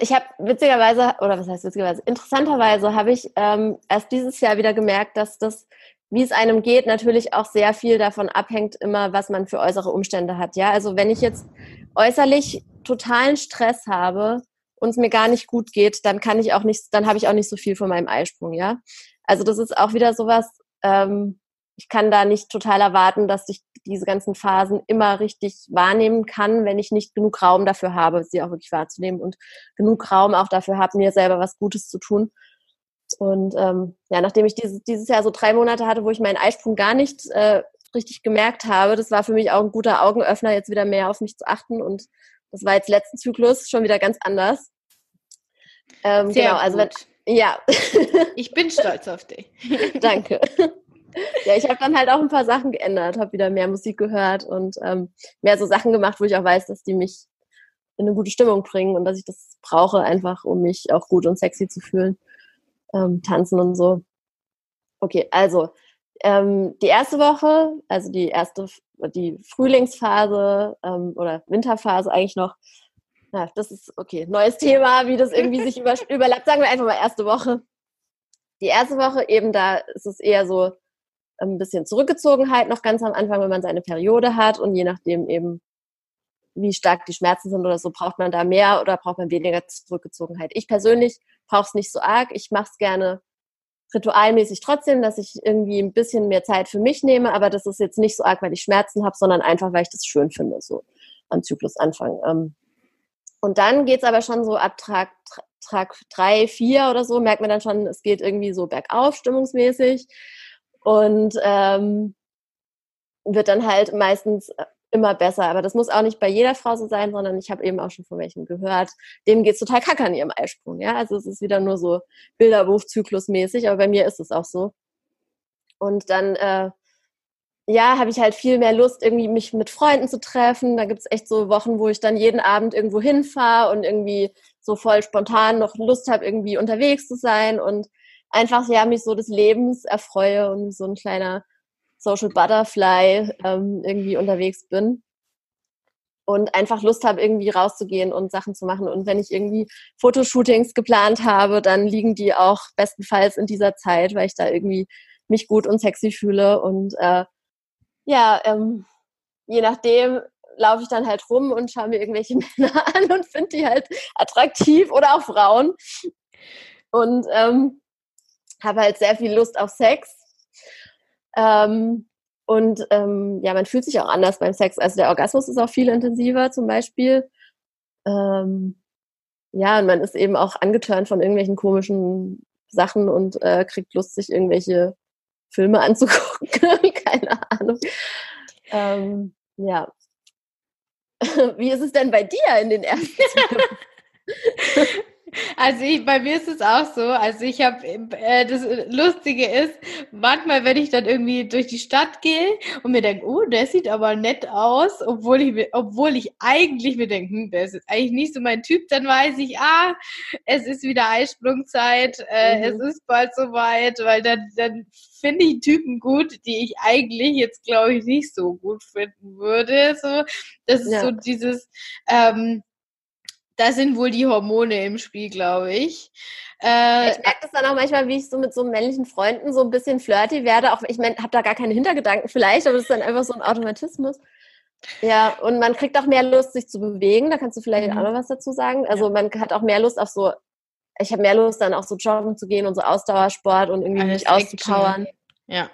ich habe witzigerweise, oder was heißt witzigerweise, interessanterweise habe ich ähm, erst dieses Jahr wieder gemerkt, dass das wie es einem geht, natürlich auch sehr viel davon abhängt, immer, was man für äußere Umstände hat. Ja, also wenn ich jetzt äußerlich totalen Stress habe und es mir gar nicht gut geht, dann kann ich auch nicht, dann habe ich auch nicht so viel von meinem Eisprung. Ja, also das ist auch wieder sowas. Ähm, ich kann da nicht total erwarten, dass ich diese ganzen Phasen immer richtig wahrnehmen kann, wenn ich nicht genug Raum dafür habe, sie auch wirklich wahrzunehmen und genug Raum auch dafür habe, mir selber was Gutes zu tun. Und ähm, ja, nachdem ich dieses, dieses Jahr so drei Monate hatte, wo ich meinen Eisprung gar nicht äh, richtig gemerkt habe, das war für mich auch ein guter Augenöffner, jetzt wieder mehr auf mich zu achten. Und das war jetzt letzten Zyklus schon wieder ganz anders. Ähm, Sehr genau, also wenn, ja. (laughs) ich bin stolz auf dich. (laughs) Danke. Ja, ich habe dann halt auch ein paar Sachen geändert, habe wieder mehr Musik gehört und ähm, mehr so Sachen gemacht, wo ich auch weiß, dass die mich in eine gute Stimmung bringen und dass ich das brauche, einfach um mich auch gut und sexy zu fühlen. Ähm, tanzen und so. Okay, also ähm, die erste Woche, also die erste, die Frühlingsphase ähm, oder Winterphase eigentlich noch, ja, das ist okay, neues Thema, wie das irgendwie sich über, (laughs) überlappt. Sagen wir einfach mal erste Woche. Die erste Woche eben, da ist es eher so ein bisschen Zurückgezogenheit noch ganz am Anfang, wenn man seine Periode hat und je nachdem eben, wie stark die Schmerzen sind oder so, braucht man da mehr oder braucht man weniger Zurückgezogenheit. Ich persönlich brauche es nicht so arg. Ich mache es gerne ritualmäßig trotzdem, dass ich irgendwie ein bisschen mehr Zeit für mich nehme, aber das ist jetzt nicht so arg, weil ich Schmerzen habe, sondern einfach, weil ich das schön finde, so am Zyklusanfang. Ähm, und dann geht's aber schon so ab Tag, Tag drei, vier oder so, merkt man dann schon, es geht irgendwie so bergauf stimmungsmäßig und ähm, wird dann halt meistens immer besser. Aber das muss auch nicht bei jeder Frau so sein, sondern ich habe eben auch schon von welchen gehört, dem geht's total kacke an ihrem Eisprung. Ja, also es ist wieder nur so Bilderbuch-Zyklusmäßig, aber bei mir ist es auch so. Und dann, äh, ja, habe ich halt viel mehr Lust, irgendwie mich mit Freunden zu treffen. Da gibt's echt so Wochen, wo ich dann jeden Abend irgendwo hinfahre und irgendwie so voll spontan noch Lust habe, irgendwie unterwegs zu sein und einfach ja mich so des Lebens erfreue und so ein kleiner Social Butterfly ähm, irgendwie unterwegs bin und einfach Lust habe, irgendwie rauszugehen und Sachen zu machen. Und wenn ich irgendwie Fotoshootings geplant habe, dann liegen die auch bestenfalls in dieser Zeit, weil ich da irgendwie mich gut und sexy fühle. Und äh, ja, ähm, je nachdem laufe ich dann halt rum und schaue mir irgendwelche (laughs) Männer an und finde die halt attraktiv oder auch Frauen. Und ähm, habe halt sehr viel Lust auf Sex. Ähm, und ähm, ja, man fühlt sich auch anders beim Sex. Also der Orgasmus ist auch viel intensiver zum Beispiel. Ähm, ja, und man ist eben auch angetörnt von irgendwelchen komischen Sachen und äh, kriegt Lust, sich irgendwelche Filme (laughs) anzugucken. (laughs) Keine Ahnung. Ähm, ja. (laughs) Wie ist es denn bei dir in den ersten Also ich, bei mir ist es auch so. Also ich habe, äh, das Lustige ist, manchmal, wenn ich dann irgendwie durch die Stadt gehe und mir denke, oh, der sieht aber nett aus, obwohl ich, obwohl ich eigentlich mir denke, hm, der ist jetzt eigentlich nicht so mein Typ, dann weiß ich, ah, es ist wieder Eisprungzeit, äh, mhm. es ist bald soweit, weil dann, dann finde ich Typen gut, die ich eigentlich jetzt, glaube ich, nicht so gut finden würde. So, das ist ja. so dieses, ähm, da sind wohl die Hormone im Spiel, glaube ich. Äh, ich merke das dann auch manchmal, wie ich so mit so männlichen Freunden so ein bisschen flirty werde. Auch ich meine, habe da gar keine Hintergedanken vielleicht, aber das ist dann einfach so ein Automatismus. Ja, und man kriegt auch mehr Lust, sich zu bewegen. Da kannst du vielleicht mhm. auch noch was dazu sagen. Also man hat auch mehr Lust auf so, ich habe mehr Lust dann auch so joggen zu gehen und so Ausdauersport und irgendwie Alles mich auszupowern. Ja.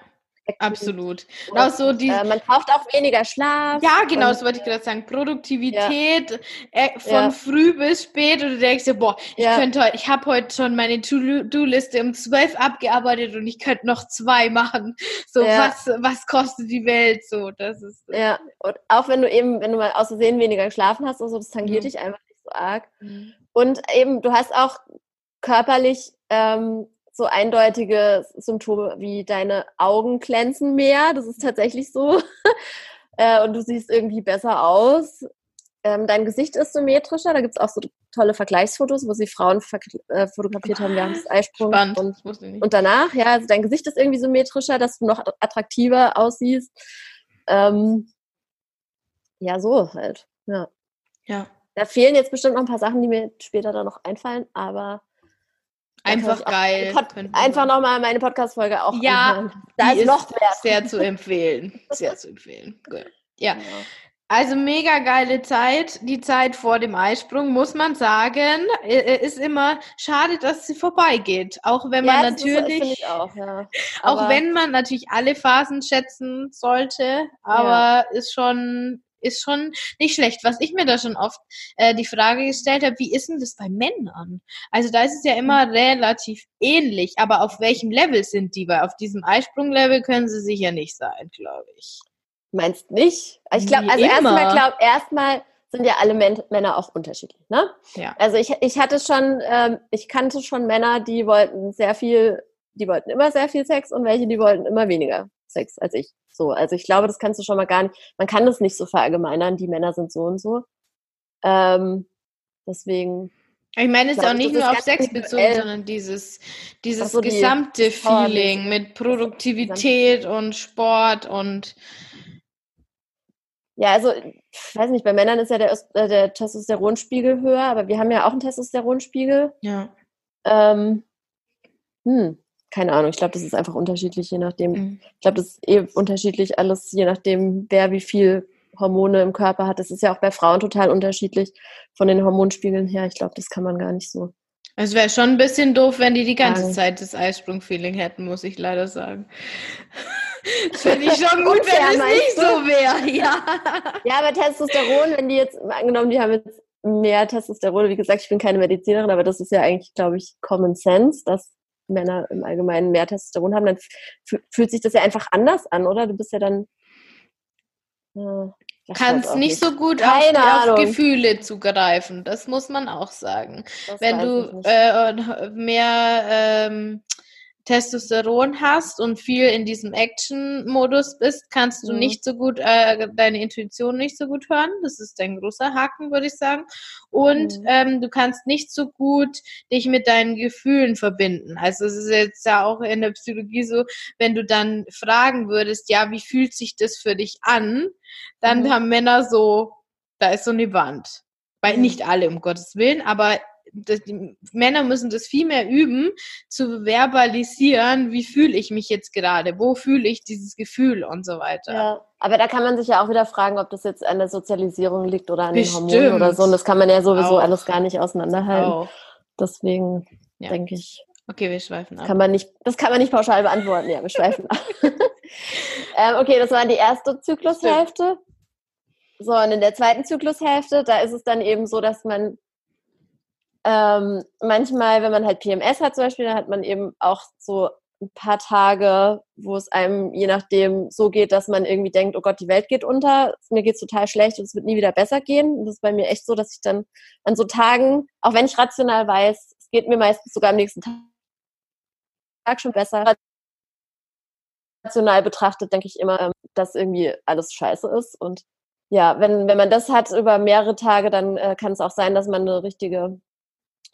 Absolut. Und auch so die, äh, man braucht auch weniger Schlaf. Ja, genau, das wollte ich gerade sagen. Produktivität ja. äh, von ja. früh bis spät und du denkst dir, boah, ich ja. könnte heute, ich habe heute schon meine To-Do-Liste um zwölf abgearbeitet und ich könnte noch zwei machen. So, was, was kostet die Welt? So, das ist. Ja, und auch wenn du eben, wenn du mal aus Versehen weniger geschlafen hast, also das tangiert mhm. dich einfach nicht so arg. Mhm. Und eben, du hast auch körperlich ähm, so eindeutige Symptome wie deine Augen glänzen mehr. Das ist tatsächlich so. (laughs) äh, und du siehst irgendwie besser aus. Ähm, dein Gesicht ist symmetrischer. Da gibt es auch so tolle Vergleichsfotos, wo sie Frauen äh, fotografiert haben während des Eisprungs und, und, danach. Ja, also dein Gesicht ist irgendwie symmetrischer, dass du noch attraktiver aussiehst. Ähm, ja, so halt. Ja. Ja. Da fehlen jetzt bestimmt noch ein paar Sachen, die mir später dann noch einfallen, aber Einfach geil. einfach nochmal meine Podcast-Folge auch Ja, anhören. da ist noch mehr. Sehr zu empfehlen. Sehr zu empfehlen. Gut. Ja. Also mega geile Zeit. Die Zeit vor dem Eisprung, muss man sagen, ist immer schade, dass sie vorbeigeht. Auch wenn man ja, natürlich, ist, auch, ja. auch wenn man natürlich alle Phasen schätzen sollte, aber ja. ist schon ist schon nicht schlecht. Was ich mir da schon oft äh, die Frage gestellt habe, wie ist denn das bei Männern? Also da ist es ja immer relativ ähnlich, aber auf welchem Level sind die? Weil auf diesem Eisprung-Level können sie sicher nicht sein, glaube ich. Meinst nicht? Ich glaube, also erstmal glaube erstmal sind ja alle Männer auch unterschiedlich, ne? Ja. Also ich, ich hatte schon, ähm, ich kannte schon Männer, die wollten sehr viel, die wollten immer sehr viel Sex und welche, die wollten immer weniger Sex als ich. So, also ich glaube, das kannst du schon mal gar nicht, man kann das nicht so verallgemeinern, die Männer sind so und so. Ähm, deswegen. Ich meine, es ist auch nicht nur auf Sex bezogen, sondern dieses, dieses so, gesamte Feeling mit Produktivität und Sport und ja, also, ich weiß nicht, bei Männern ist ja der, äh, der Testosteronspiegel höher, aber wir haben ja auch einen Testosteronspiegel. Ja. Ähm, hm, keine Ahnung, ich glaube, das ist einfach unterschiedlich, je nachdem. Mhm. Ich glaube, das ist eh unterschiedlich alles, je nachdem, wer wie viel Hormone im Körper hat. Das ist ja auch bei Frauen total unterschiedlich von den Hormonspiegeln her. Ich glaube, das kann man gar nicht so. Es wäre schon ein bisschen doof, wenn die die ganze Zeit das Eisprung-Feeling hätten, muss ich leider sagen. (laughs) Das finde ich schon gut, wenn es nicht so wäre. (laughs) Ja. ja, aber Testosteron, wenn die jetzt, angenommen, die haben jetzt mehr Testosteron, wie gesagt, ich bin keine Medizinerin, aber das ist ja eigentlich, glaube ich, Common Sense, dass Männer im Allgemeinen mehr Testosteron haben, dann fühlt sich das ja einfach anders an, oder? Du bist ja dann. Äh, kannst nicht, so gut auf, auf, Gefühle zugreifen. Das muss man auch sagen. Das Wenn du äh, mehr ähm, Testosteron hast und viel in diesem Action-Modus bist, kannst du mhm. nicht so gut, äh, deine Intuition nicht so gut hören. Das ist ein großer Haken, würde ich sagen. Und mhm. ähm, du kannst nicht so gut dich mit deinen Gefühlen verbinden. Also es ist jetzt ja auch in der Psychologie so, wenn du dann fragen würdest, ja, wie fühlt sich das für dich an? Dann mhm. haben Männer so, da ist so eine Wand. Weil nicht alle, um Gottes Willen, aber Männer müssen das viel mehr üben, zu verbalisieren, wie fühle ich mich jetzt gerade, wo fühle ich dieses Gefühl und so weiter. Ja, aber da kann man sich ja auch wieder fragen, ob das jetzt an der Sozialisierung liegt oder an Bestimmt. den Hormonen oder so. Und das kann man ja sowieso auch. alles gar nicht auseinanderhalten. Auch. Deswegen ja. denke ich. Okay, wir schweifen ab. Kann man nicht, das kann man nicht pauschal beantworten. Ja, wir schweifen ab. (laughs) ähm, okay, das war die erste Zyklushälfte. So, und in der zweiten Zyklushälfte, da ist es dann eben so, dass man ähm, manchmal, wenn man halt PMS hat zum Beispiel, dann hat man eben auch so ein paar Tage, wo es einem je nachdem so geht, dass man irgendwie denkt, oh Gott, die Welt geht unter, mir geht's total schlecht und es wird nie wieder besser gehen. Und das ist bei mir echt so, dass ich dann an so Tagen, auch wenn ich rational weiß, es geht mir meistens sogar am nächsten Tag schon besser. Rational betrachtet denke ich immer, ähm, dass irgendwie alles scheiße ist. Und ja, wenn, wenn man das hat über mehrere Tage, dann äh, kann es auch sein, dass man eine richtige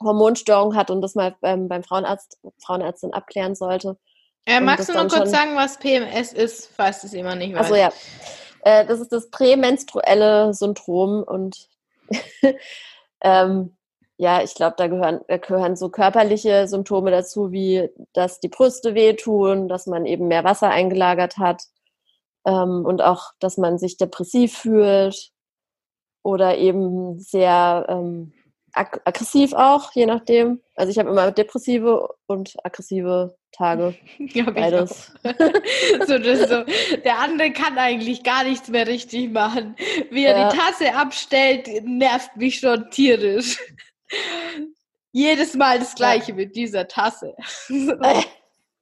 Hormonstörung hat und das mal beim, beim Frauenarzt, Frauenärztin abklären sollte. Äh, magst du noch kurz sagen, was PMS ist, falls es jemand nicht weiß? Also ja, äh, das ist das prämenstruelle Syndrom und (laughs) ähm, ja, ich glaube, da gehören, da gehören so körperliche Symptome dazu, wie dass die Brüste wehtun, dass man eben mehr Wasser eingelagert hat ähm, und auch, dass man sich depressiv fühlt oder eben sehr ähm, ag aggressiv auch, je nachdem. Also ich habe immer depressive und aggressive Tage. (laughs) Ja, Beides. (laughs) so, so, der andere kann eigentlich gar nichts mehr richtig machen. Wie er ja. die Tasse abstellt, nervt mich schon tierisch. Jedes Mal das gleiche ja. mit dieser Tasse. (laughs)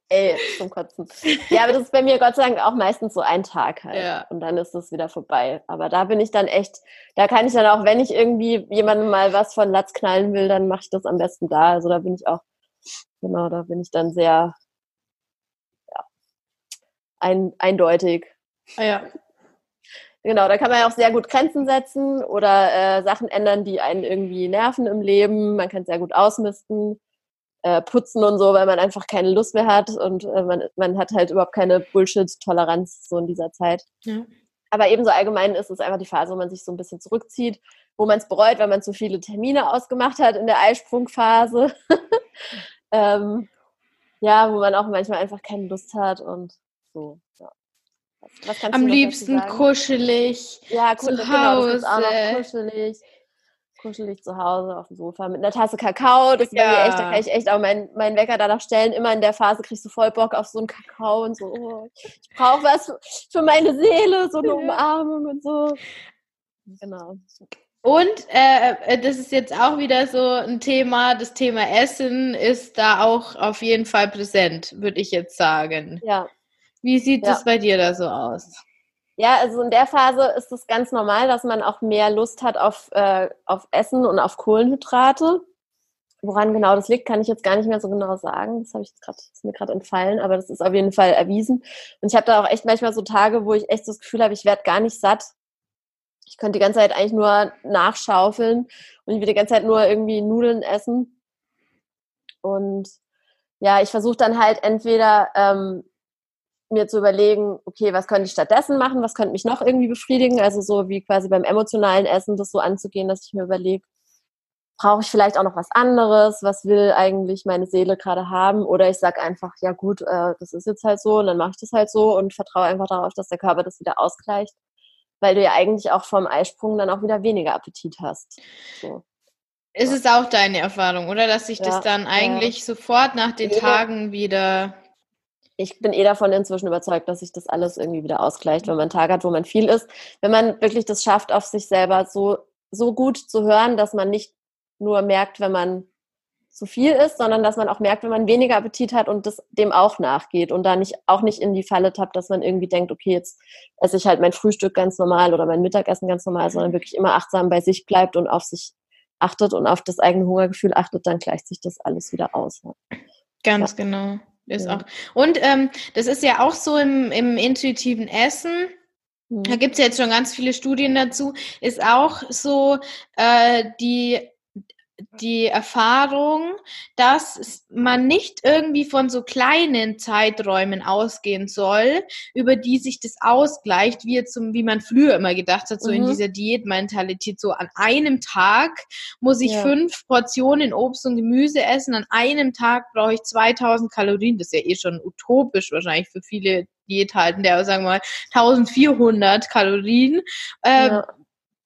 Ey, zum Kotzen. Ja, aber das ist bei mir Gott sei Dank auch meistens so ein Tag halt. Ja. Und dann ist es wieder vorbei. Aber da bin ich dann echt, da kann ich dann auch, wenn ich irgendwie jemandem mal was von Latz knallen will, dann mache ich das am besten da. Also da bin ich auch, genau, da bin ich dann sehr ja, ein, eindeutig. Ah, ja. Genau, da kann man ja auch sehr gut Grenzen setzen oder äh, Sachen ändern, die einen irgendwie nerven im Leben. Man kann sehr gut ausmisten äh, putzen und so, weil man einfach keine Lust mehr hat und äh, man, man hat halt überhaupt keine Bullshit-Toleranz so in dieser Zeit. Ja. Aber ebenso allgemein ist es einfach die Phase, wo man sich so ein bisschen zurückzieht, wo man es bereut, weil man zu viele Termine ausgemacht hat in der Eisprungphase. (laughs) ähm, ja, wo man auch manchmal einfach keine Lust hat und so. Ja. Was, was Am liebsten kuschelig. Ja, kuschelig, zu Hause. Genau, das auch noch kuschelig kuschelig zu Hause auf dem Sofa mit einer Tasse Kakao. Das ist ja. bei mir echt, da kann ich echt auch meinen mein Wecker danach stellen. Immer in der Phase kriegst du voll Bock auf so einen Kakao und so. Oh, ich brauche was für meine Seele, so eine Umarmung und so. Genau. Und äh, äh, das ist jetzt auch wieder so ein Thema, das Thema Essen ist da auch auf jeden Fall präsent, würde ich jetzt sagen. Ja. Wie sieht Ja. es bei dir da so aus? Ja, also in der Phase ist es ganz normal, dass man auch mehr Lust hat auf, äh, auf Essen und auf Kohlenhydrate. Woran genau das liegt, kann ich jetzt gar nicht mehr so genau sagen. Das habe ich gerade, mir gerade entfallen, aber das ist auf jeden Fall erwiesen. Und ich habe da auch echt manchmal so Tage, wo ich echt das Gefühl habe, ich werde gar nicht satt. Ich könnte die ganze Zeit eigentlich nur nachschaufeln und ich will die ganze Zeit nur irgendwie Nudeln essen. Und ja, ich versuche dann halt entweder ähm, mir zu überlegen, okay, was könnte ich stattdessen machen, was könnte mich noch irgendwie befriedigen, also so wie quasi beim emotionalen Essen das so anzugehen, dass ich mir überlege, brauche ich vielleicht auch noch was anderes, was will eigentlich meine Seele gerade haben oder ich sage einfach, ja gut, äh, das ist jetzt halt so und dann mache ich das halt so und vertraue einfach darauf, dass der Körper das wieder ausgleicht, weil du ja eigentlich auch vom Eisprung dann auch wieder weniger Appetit hast. So. Ist es auch deine Erfahrung, oder? Dass sich Ja, das dann ja. eigentlich sofort nach den. Tagen wieder. Ich bin eh davon inzwischen überzeugt, dass sich das alles irgendwie wieder ausgleicht, wenn man einen Tag hat, wo man viel isst. Wenn man wirklich das schafft, auf sich selber so, so gut zu hören, dass man nicht nur merkt, wenn man zu viel isst, sondern dass man auch merkt, wenn man weniger Appetit hat und das dem auch nachgeht und da nicht, auch nicht in die Falle tappt, dass man irgendwie denkt, okay, jetzt esse ich halt mein Frühstück ganz normal oder mein Mittagessen ganz normal, sondern wirklich immer achtsam bei sich bleibt und auf sich achtet und auf das eigene Hungergefühl achtet, dann gleicht sich das alles wieder aus. Ja. Ganz genau. Ist Ja. auch. Und ähm, das ist ja auch so im, im intuitiven Essen. Da Mhm. gibt es jetzt schon ganz viele Studien dazu. Ist auch so äh, die, die Erfahrung, dass man nicht irgendwie von so kleinen Zeiträumen ausgehen soll, über die sich das ausgleicht, wie, zum, wie man früher immer gedacht hat, so in Mhm. dieser Diätmentalität. So an einem Tag muss ich Ja. fünf Portionen Obst und Gemüse essen, an einem Tag brauche ich 2000 Kalorien. Das ist ja eh schon utopisch wahrscheinlich für viele Diäthaltende, aber sagen wir mal 1400 Kalorien. Ähm, Ja.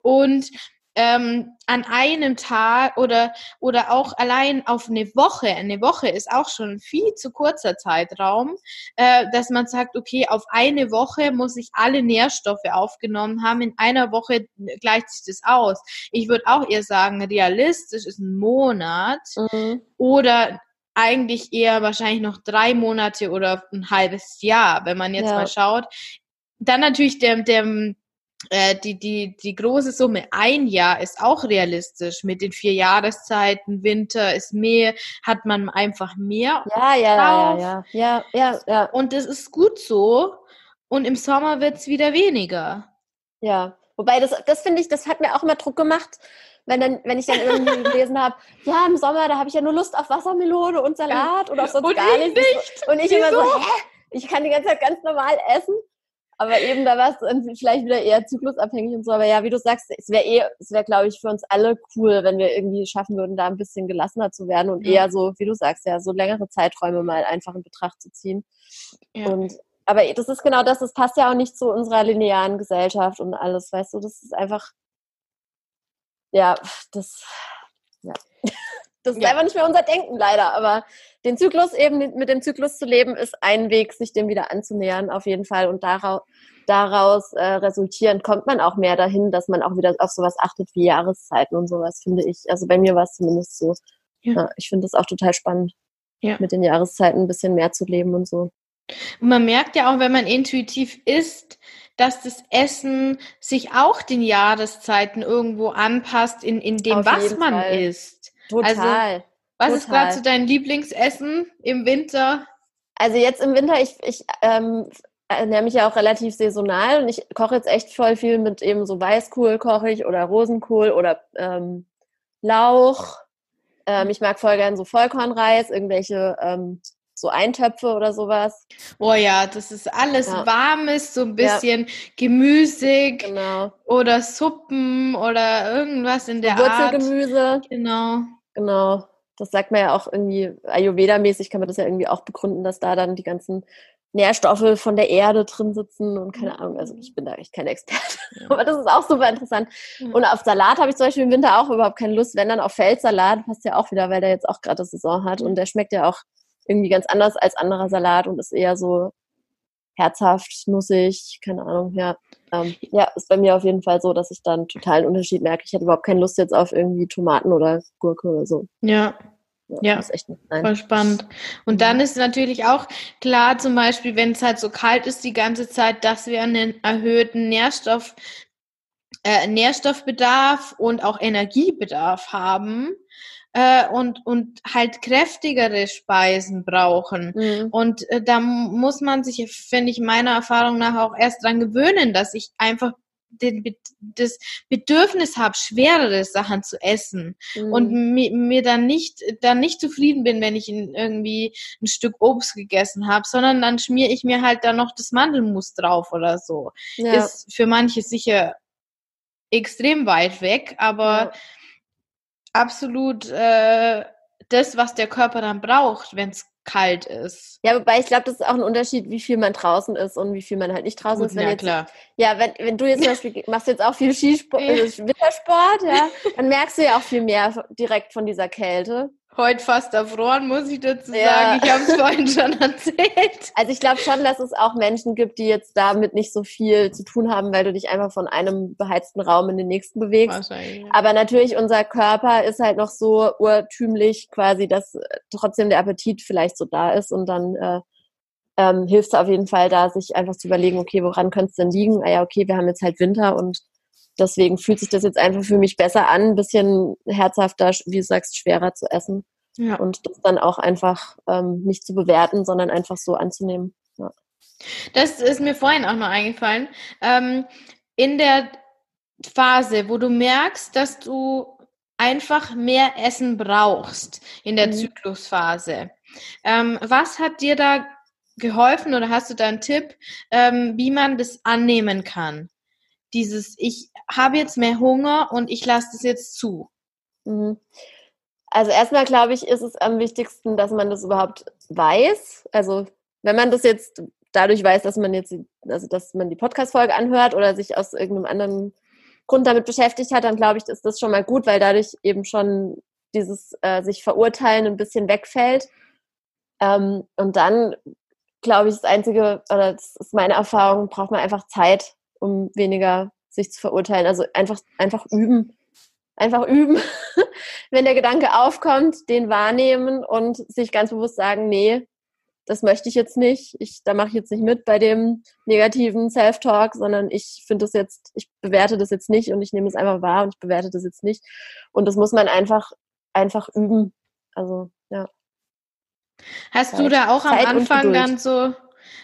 Und ähm, an einem Tag oder, oder auch allein auf eine Woche, eine Woche ist auch schon viel zu kurzer Zeitraum, äh, dass man sagt, okay, auf eine Woche muss ich alle Nährstoffe aufgenommen haben, in einer Woche gleicht sich das aus. Ich würde auch eher sagen, realistisch ist ein Monat Mhm. oder eigentlich eher wahrscheinlich noch drei Monate oder ein halbes Jahr, wenn man jetzt Ja. mal schaut. Dann natürlich der, der, äh, die, die, die große Summe ein Jahr ist auch realistisch. Mit den vier Jahreszeiten, Winter ist mehr, hat man einfach mehr. Ja, ja, ja, ja, ja, ja, ja, Und das ist gut so. Und im Sommer wird's wieder weniger. ja. Wobei das, das finde ich, das hat mir auch immer Druck gemacht, wenn dann, wenn ich dann irgendwie (laughs) gelesen habe, ja, im Sommer, da habe ich ja nur Lust auf Wassermelone und Salat oder auf sonst Und gar ich nichts. Und ich immer so, Wieso? hä? Ich kann die ganze Zeit ganz normal essen. Aber eben, da war es vielleicht wieder eher zyklusabhängig und so. Aber ja, wie du sagst, es wäre eh, es wäre, glaube ich, für uns alle cool, wenn wir irgendwie schaffen würden, da ein bisschen gelassener zu werden und Ja. eher so, wie du sagst, ja, so längere Zeiträume mal einfach in Betracht zu ziehen. Ja. Und aber das ist genau das, das passt ja auch nicht zu unserer linearen Gesellschaft und alles, weißt du, das ist einfach, ja, das, ja. Das ist Ja. einfach nicht mehr unser Denken, leider. Aber den Zyklus eben mit dem Zyklus zu leben, ist ein Weg, sich dem wieder anzunähern, auf jeden Fall. Und daraus, daraus äh, resultierend kommt man auch mehr dahin, dass man auch wieder auf sowas achtet wie Jahreszeiten und sowas, finde ich. Also bei mir war es zumindest so. Ja. Ja. ich finde das auch total spannend, Ja. mit den Jahreszeiten ein bisschen mehr zu leben und so. Und man merkt ja auch, wenn man intuitiv isst, dass das Essen sich auch den Jahreszeiten irgendwo anpasst in, in dem, Auf was man Fall. isst. Total. Was ist Total. gerade so dein Lieblingsessen im Winter? Also jetzt im Winter, ich, ich ähm, ernähre mich ja auch relativ saisonal und ich koche jetzt echt voll viel mit eben so Weißkohl koche ich oder Rosenkohl oder ähm, Lauch. Ähm, ich mag voll gern so Vollkornreis, irgendwelche ähm, so Eintöpfe oder sowas. Oh ja, das ist alles Ja. warmes, so ein bisschen gemüsig Genau. oder Suppen oder irgendwas in der Art. Wurzelgemüse. Genau. Genau. Das sagt man ja auch irgendwie, Ayurveda-mäßig kann man das ja irgendwie auch begründen, dass da dann die ganzen Nährstoffe von der Erde drin sitzen und keine Ahnung. Also ich bin da echt keine Experte. (laughs) Aber das ist auch super interessant. Und auf Salat habe ich zum Beispiel im Winter auch überhaupt keine Lust. Wenn dann auf Feldsalat, passt ja auch wieder, weil der jetzt auch gerade Saison hat. Und der schmeckt ja auch irgendwie ganz anders als anderer Salat und ist eher so herzhaft, nussig, keine Ahnung, ja. Ähm, ja, ist bei mir auf jeden Fall so, dass ich dann totalen Unterschied merke. Ich hätte überhaupt keine Lust jetzt auf irgendwie Tomaten oder Gurke oder so. Ja. Ja, ja voll spannend. Und dann ist natürlich auch klar, zum Beispiel, wenn es halt so kalt ist die ganze Zeit, dass wir einen erhöhten Nährstoff, äh, Nährstoffbedarf und auch Energiebedarf haben äh, und, und halt kräftigere Speisen brauchen. Mhm. Und äh, da muss man sich, finde ich, meiner Erfahrung nach auch erst dran gewöhnen, dass ich einfach den, das Bedürfnis habe, schwerere Sachen zu essen mhm. und mir, mir, dann nicht dann nicht zufrieden bin, wenn ich irgendwie ein Stück Obst gegessen habe, sondern dann schmiere ich mir halt dann noch das Mandelmus drauf oder so. Ja. Ist für manche sicher extrem weit weg, aber ja absolut äh, das, was der Körper dann braucht, wenn es kalt ist. Ja, wobei ich glaube, das ist auch ein Unterschied, wie viel man draußen ist und wie viel man halt nicht draußen Gut, ist. Wenn ja, jetzt, klar. Ja, wenn, wenn du jetzt zum Beispiel (laughs) machst jetzt auch viel Skisport, äh, Wintersport, ja, (laughs) dann merkst du ja auch viel mehr direkt von dieser Kälte heute fast erfroren, muss ich dazu ja. sagen. Ich habe es vorhin schon (laughs) erzählt. Also ich glaube schon, dass es auch Menschen gibt, die jetzt damit nicht so viel zu tun haben, weil du dich einfach von einem beheizten Raum in den nächsten bewegst. Wahrscheinlich. Aber natürlich, unser Körper ist halt noch so urtümlich quasi, dass trotzdem der Appetit vielleicht so da ist und dann äh, ähm, hilft es auf jeden Fall da, sich einfach zu überlegen, okay, woran könnte es denn liegen? Ah ja, okay, wir haben jetzt halt Winter und deswegen fühlt sich das jetzt einfach für mich besser an, ein bisschen herzhafter, wie du sagst, schwerer zu essen. Ja. Und das dann auch einfach ähm, nicht zu bewerten, sondern einfach so anzunehmen. Ja. Das ist mir vorhin auch noch eingefallen. Ähm, in der Phase, wo du merkst, dass du einfach mehr Essen brauchst in der mhm. Zyklusphase. Ähm, was hat dir da geholfen oder hast du da einen Tipp, ähm, wie man das annehmen kann? Dieses, ich habe jetzt mehr Hunger und ich lasse das jetzt zu. Mhm. Also erstmal glaube ich, ist es am wichtigsten, dass man das überhaupt weiß. Also wenn man das jetzt dadurch weiß, dass man jetzt, also dass man die Podcast-Folge anhört oder sich aus irgendeinem anderen Grund damit beschäftigt hat, dann glaube ich, ist das schon mal gut, weil dadurch eben schon dieses äh, sich verurteilen ein bisschen wegfällt. Ähm, und dann glaube ich, das Einzige, oder das ist meine Erfahrung, braucht man einfach Zeit um weniger sich zu verurteilen. Also einfach, einfach üben. Einfach üben. (laughs) Wenn der Gedanke aufkommt, den wahrnehmen und sich ganz bewusst sagen, nee, das möchte ich jetzt nicht. Ich, da mache ich jetzt nicht mit bei dem negativen Self-Talk, sondern ich finde das jetzt, ich bewerte das jetzt nicht und ich nehme es einfach wahr und ich bewerte das jetzt nicht. Und das muss man einfach, einfach üben. Also, ja. Hast Zeit. du da auch am Zeit Anfang dann so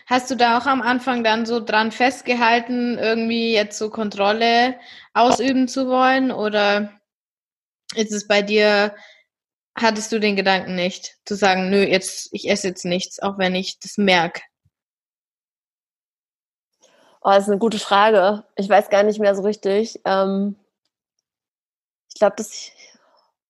Hast du da auch am Anfang dann so dran festgehalten, irgendwie jetzt so Kontrolle ausüben zu wollen? Oder ist es bei dir, hattest du den Gedanken nicht, zu sagen, nö, jetzt, ich esse jetzt nichts, auch wenn ich das merke? Oh, das ist eine gute Frage. Ich weiß gar nicht mehr so richtig. Ähm, ich glaube, das,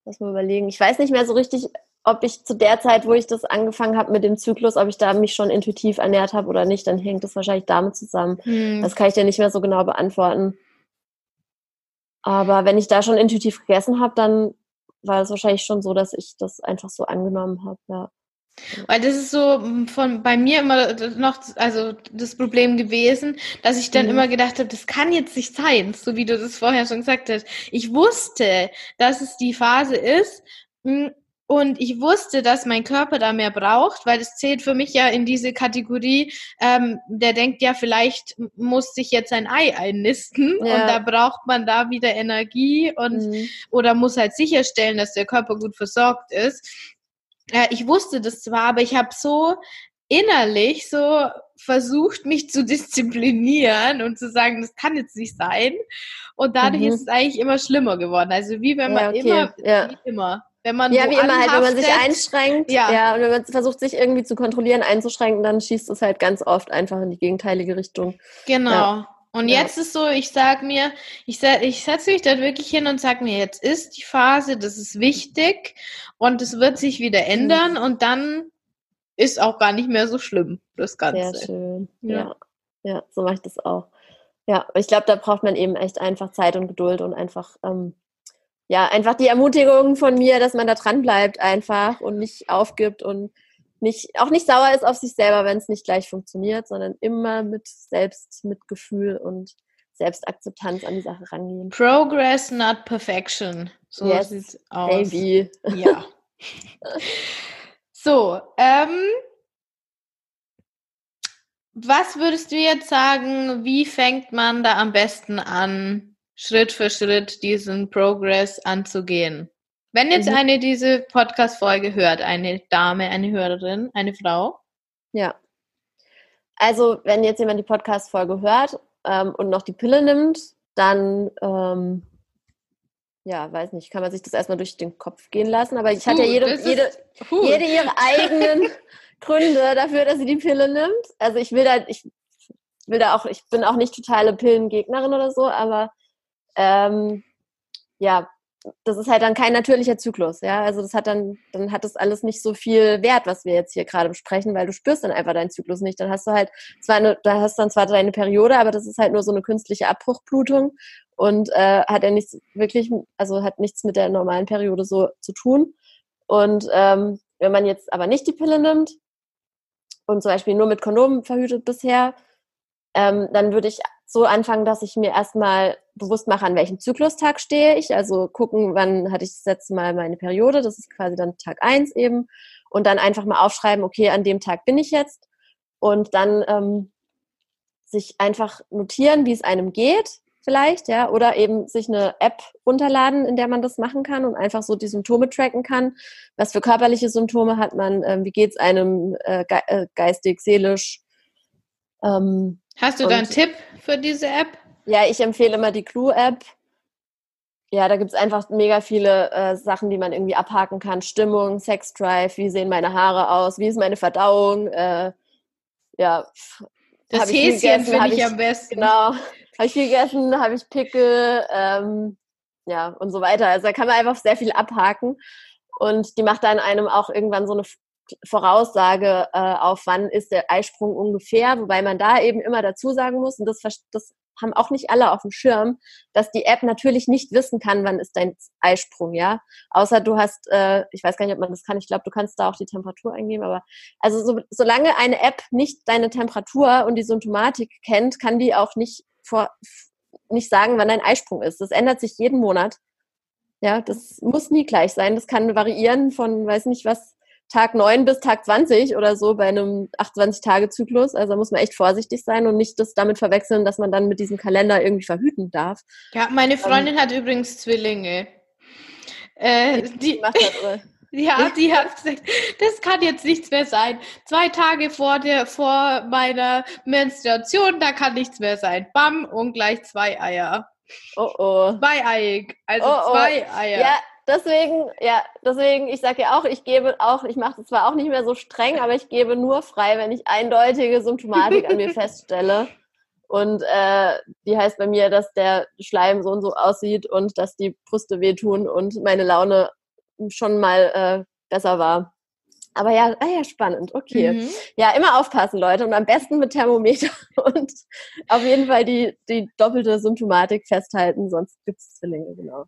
lass mal überlegen. Ich weiß nicht mehr so richtig, ob ich zu der Zeit, wo ich das angefangen habe mit dem Zyklus, ob ich da mich schon intuitiv ernährt habe oder nicht, dann hängt das wahrscheinlich damit zusammen. Hm. Das kann ich dir nicht mehr so genau beantworten. Aber wenn ich da schon intuitiv gegessen habe, dann war es wahrscheinlich schon so, dass ich das einfach so angenommen habe, ja. Weil das ist so von bei mir immer noch also das Problem gewesen, dass ich dann mhm. immer gedacht habe, das kann jetzt nicht sein, so wie du das vorher schon gesagt hast. Ich wusste, dass es die Phase ist, hm, und ich wusste, dass mein Körper da mehr braucht, weil es zählt für mich ja in diese Kategorie, ähm, der denkt ja, vielleicht muss sich jetzt ein Ei einnisten ja. und da braucht man da wieder Energie und mhm. oder muss halt sicherstellen, dass der Körper gut versorgt ist. Äh, ich wusste das zwar, aber ich habe so innerlich so versucht, mich zu disziplinieren und zu sagen, das kann jetzt nicht sein. Und dadurch mhm. ist es eigentlich immer schlimmer geworden. Also wie wenn man ja, okay. immer, ja. wie immer wenn man ja, wie immer halt, wenn man sich einschränkt, ja. ja, und wenn man versucht, sich irgendwie zu kontrollieren, einzuschränken, dann schießt es halt ganz oft einfach in die gegenteilige Richtung. Genau. Ja. Und ja. jetzt ist so, ich sag mir, ich, ich setze mich dann wirklich hin und sag mir, jetzt ist die Phase, das ist wichtig und es wird sich wieder ändern mhm. und dann ist auch gar nicht mehr so schlimm, das Ganze. Sehr schön. Ja, ja, so mache ich das auch. Ja, ich glaube, da braucht man eben echt einfach Zeit und Geduld und einfach ähm, ja, einfach die Ermutigung von mir, dass man da dran bleibt einfach und nicht aufgibt und nicht, auch nicht sauer ist auf sich selber, wenn es nicht gleich funktioniert, sondern immer mit Selbstmitgefühl und Selbstakzeptanz an die Sache rangehen. Progress, not perfection. So yes, sieht's aus. Baby. Ja. (laughs) so, ähm, was würdest du jetzt sagen, wie fängt man da am besten an, Schritt für Schritt diesen Progress anzugehen? Wenn jetzt mhm. eine diese Podcast-Folge hört, eine Dame, eine Hörerin, eine Frau? Ja. Also, wenn jetzt jemand die Podcast-Folge hört ähm, und noch die Pille nimmt, dann, ähm, ja, weiß nicht, kann man sich das erstmal durch den Kopf gehen lassen. Aber ich hatte ja jede, jede, jede ihre eigenen (laughs) Gründe dafür, dass sie die Pille nimmt. Also ich will da, ich will da auch, ich bin auch nicht totale Pillengegnerin oder so, aber ähm, ja, das ist halt dann kein natürlicher Zyklus, ja. Also das hat dann, dann hat das alles nicht so viel Wert, was wir jetzt hier gerade besprechen, weil du spürst dann einfach deinen Zyklus nicht. Dann hast du halt zwar eine, da hast dann zwar deine Periode, aber das ist halt nur so eine künstliche Abbruchblutung und äh, hat ja nichts wirklich, also hat nichts mit der normalen Periode so zu tun. Und ähm, wenn man jetzt aber nicht die Pille nimmt, und zum Beispiel nur mit Kondomen verhütet bisher, ähm, dann würde ich so anfangen, dass ich mir erstmal bewusst mache, an welchem Zyklustag stehe ich. Also gucken, wann hatte ich das letzte Mal meine Periode. Das ist quasi dann Tag eins eben. Und dann einfach mal aufschreiben, okay, an dem Tag bin ich jetzt. Und dann ähm, sich einfach notieren, wie es einem geht vielleicht, ja, oder eben sich eine App runterladen, in der man das machen kann und einfach so die Symptome tracken kann. Was für körperliche Symptome hat man? Ähm, wie geht es einem äh, ge äh, geistig, seelisch? Ähm, Hast du da einen Tipp für diese App? Ja, ich empfehle immer die Clue-App. Ja, da gibt es einfach mega viele äh, Sachen, die man irgendwie abhaken kann. Stimmung, Sex-Drive, wie sehen meine Haare aus, wie ist meine Verdauung, äh, ja. Das Häschen finde ich, ich am besten. Genau, habe ich viel gegessen, habe ich Pickel, ähm, ja, und so weiter. Also da kann man einfach sehr viel abhaken. Und die macht dann einem auch irgendwann so eine Voraussage äh, auf, wann ist der Eisprung ungefähr, wobei man da eben immer dazu sagen muss, und das, das haben auch nicht alle auf dem Schirm, dass die App natürlich nicht wissen kann, wann ist dein Eisprung, ja. Außer du hast, äh, ich weiß gar nicht, ob man das kann, ich glaube, du kannst da auch die Temperatur eingeben, aber also so, solange eine App nicht deine Temperatur und die Symptomatik kennt, kann die auch nicht vor, nicht sagen, wann ein Eisprung ist. Das ändert sich jeden Monat. Ja, das muss nie gleich sein. Das kann variieren von, weiß nicht was, Tag 9 bis Tag 20 oder so bei einem 28-Tage-Zyklus. Also muss man echt vorsichtig sein und nicht das damit verwechseln, dass man dann mit diesem Kalender irgendwie verhüten darf. Ja, meine ähm, Freundin ähm, hat übrigens Zwillinge. Äh, die, die macht das, (laughs) ja, die hat gesagt, das kann jetzt nichts mehr sein. Zwei Tage vor der, vor meiner Menstruation, da kann nichts mehr sein. Bam, und gleich zwei Eier. Oh oh. Zweieiig, also oh, oh. zwei Eier. Ja, deswegen, ja, deswegen, ich sage ja auch, ich gebe auch, ich mache das zwar auch nicht mehr so streng, aber ich gebe nur frei, wenn ich eindeutige Symptomatik an mir (laughs) feststelle. Und äh, die heißt bei mir, dass der Schleim so und so aussieht und dass die Brüste wehtun und meine Laune schon mal äh, besser war. Aber ja, ah ja, spannend. Okay. Mhm. Ja, immer aufpassen, Leute. Und am besten mit Thermometer (laughs) und auf jeden Fall die, die doppelte Symptomatik festhalten, sonst gibt es Zwillinge, genau.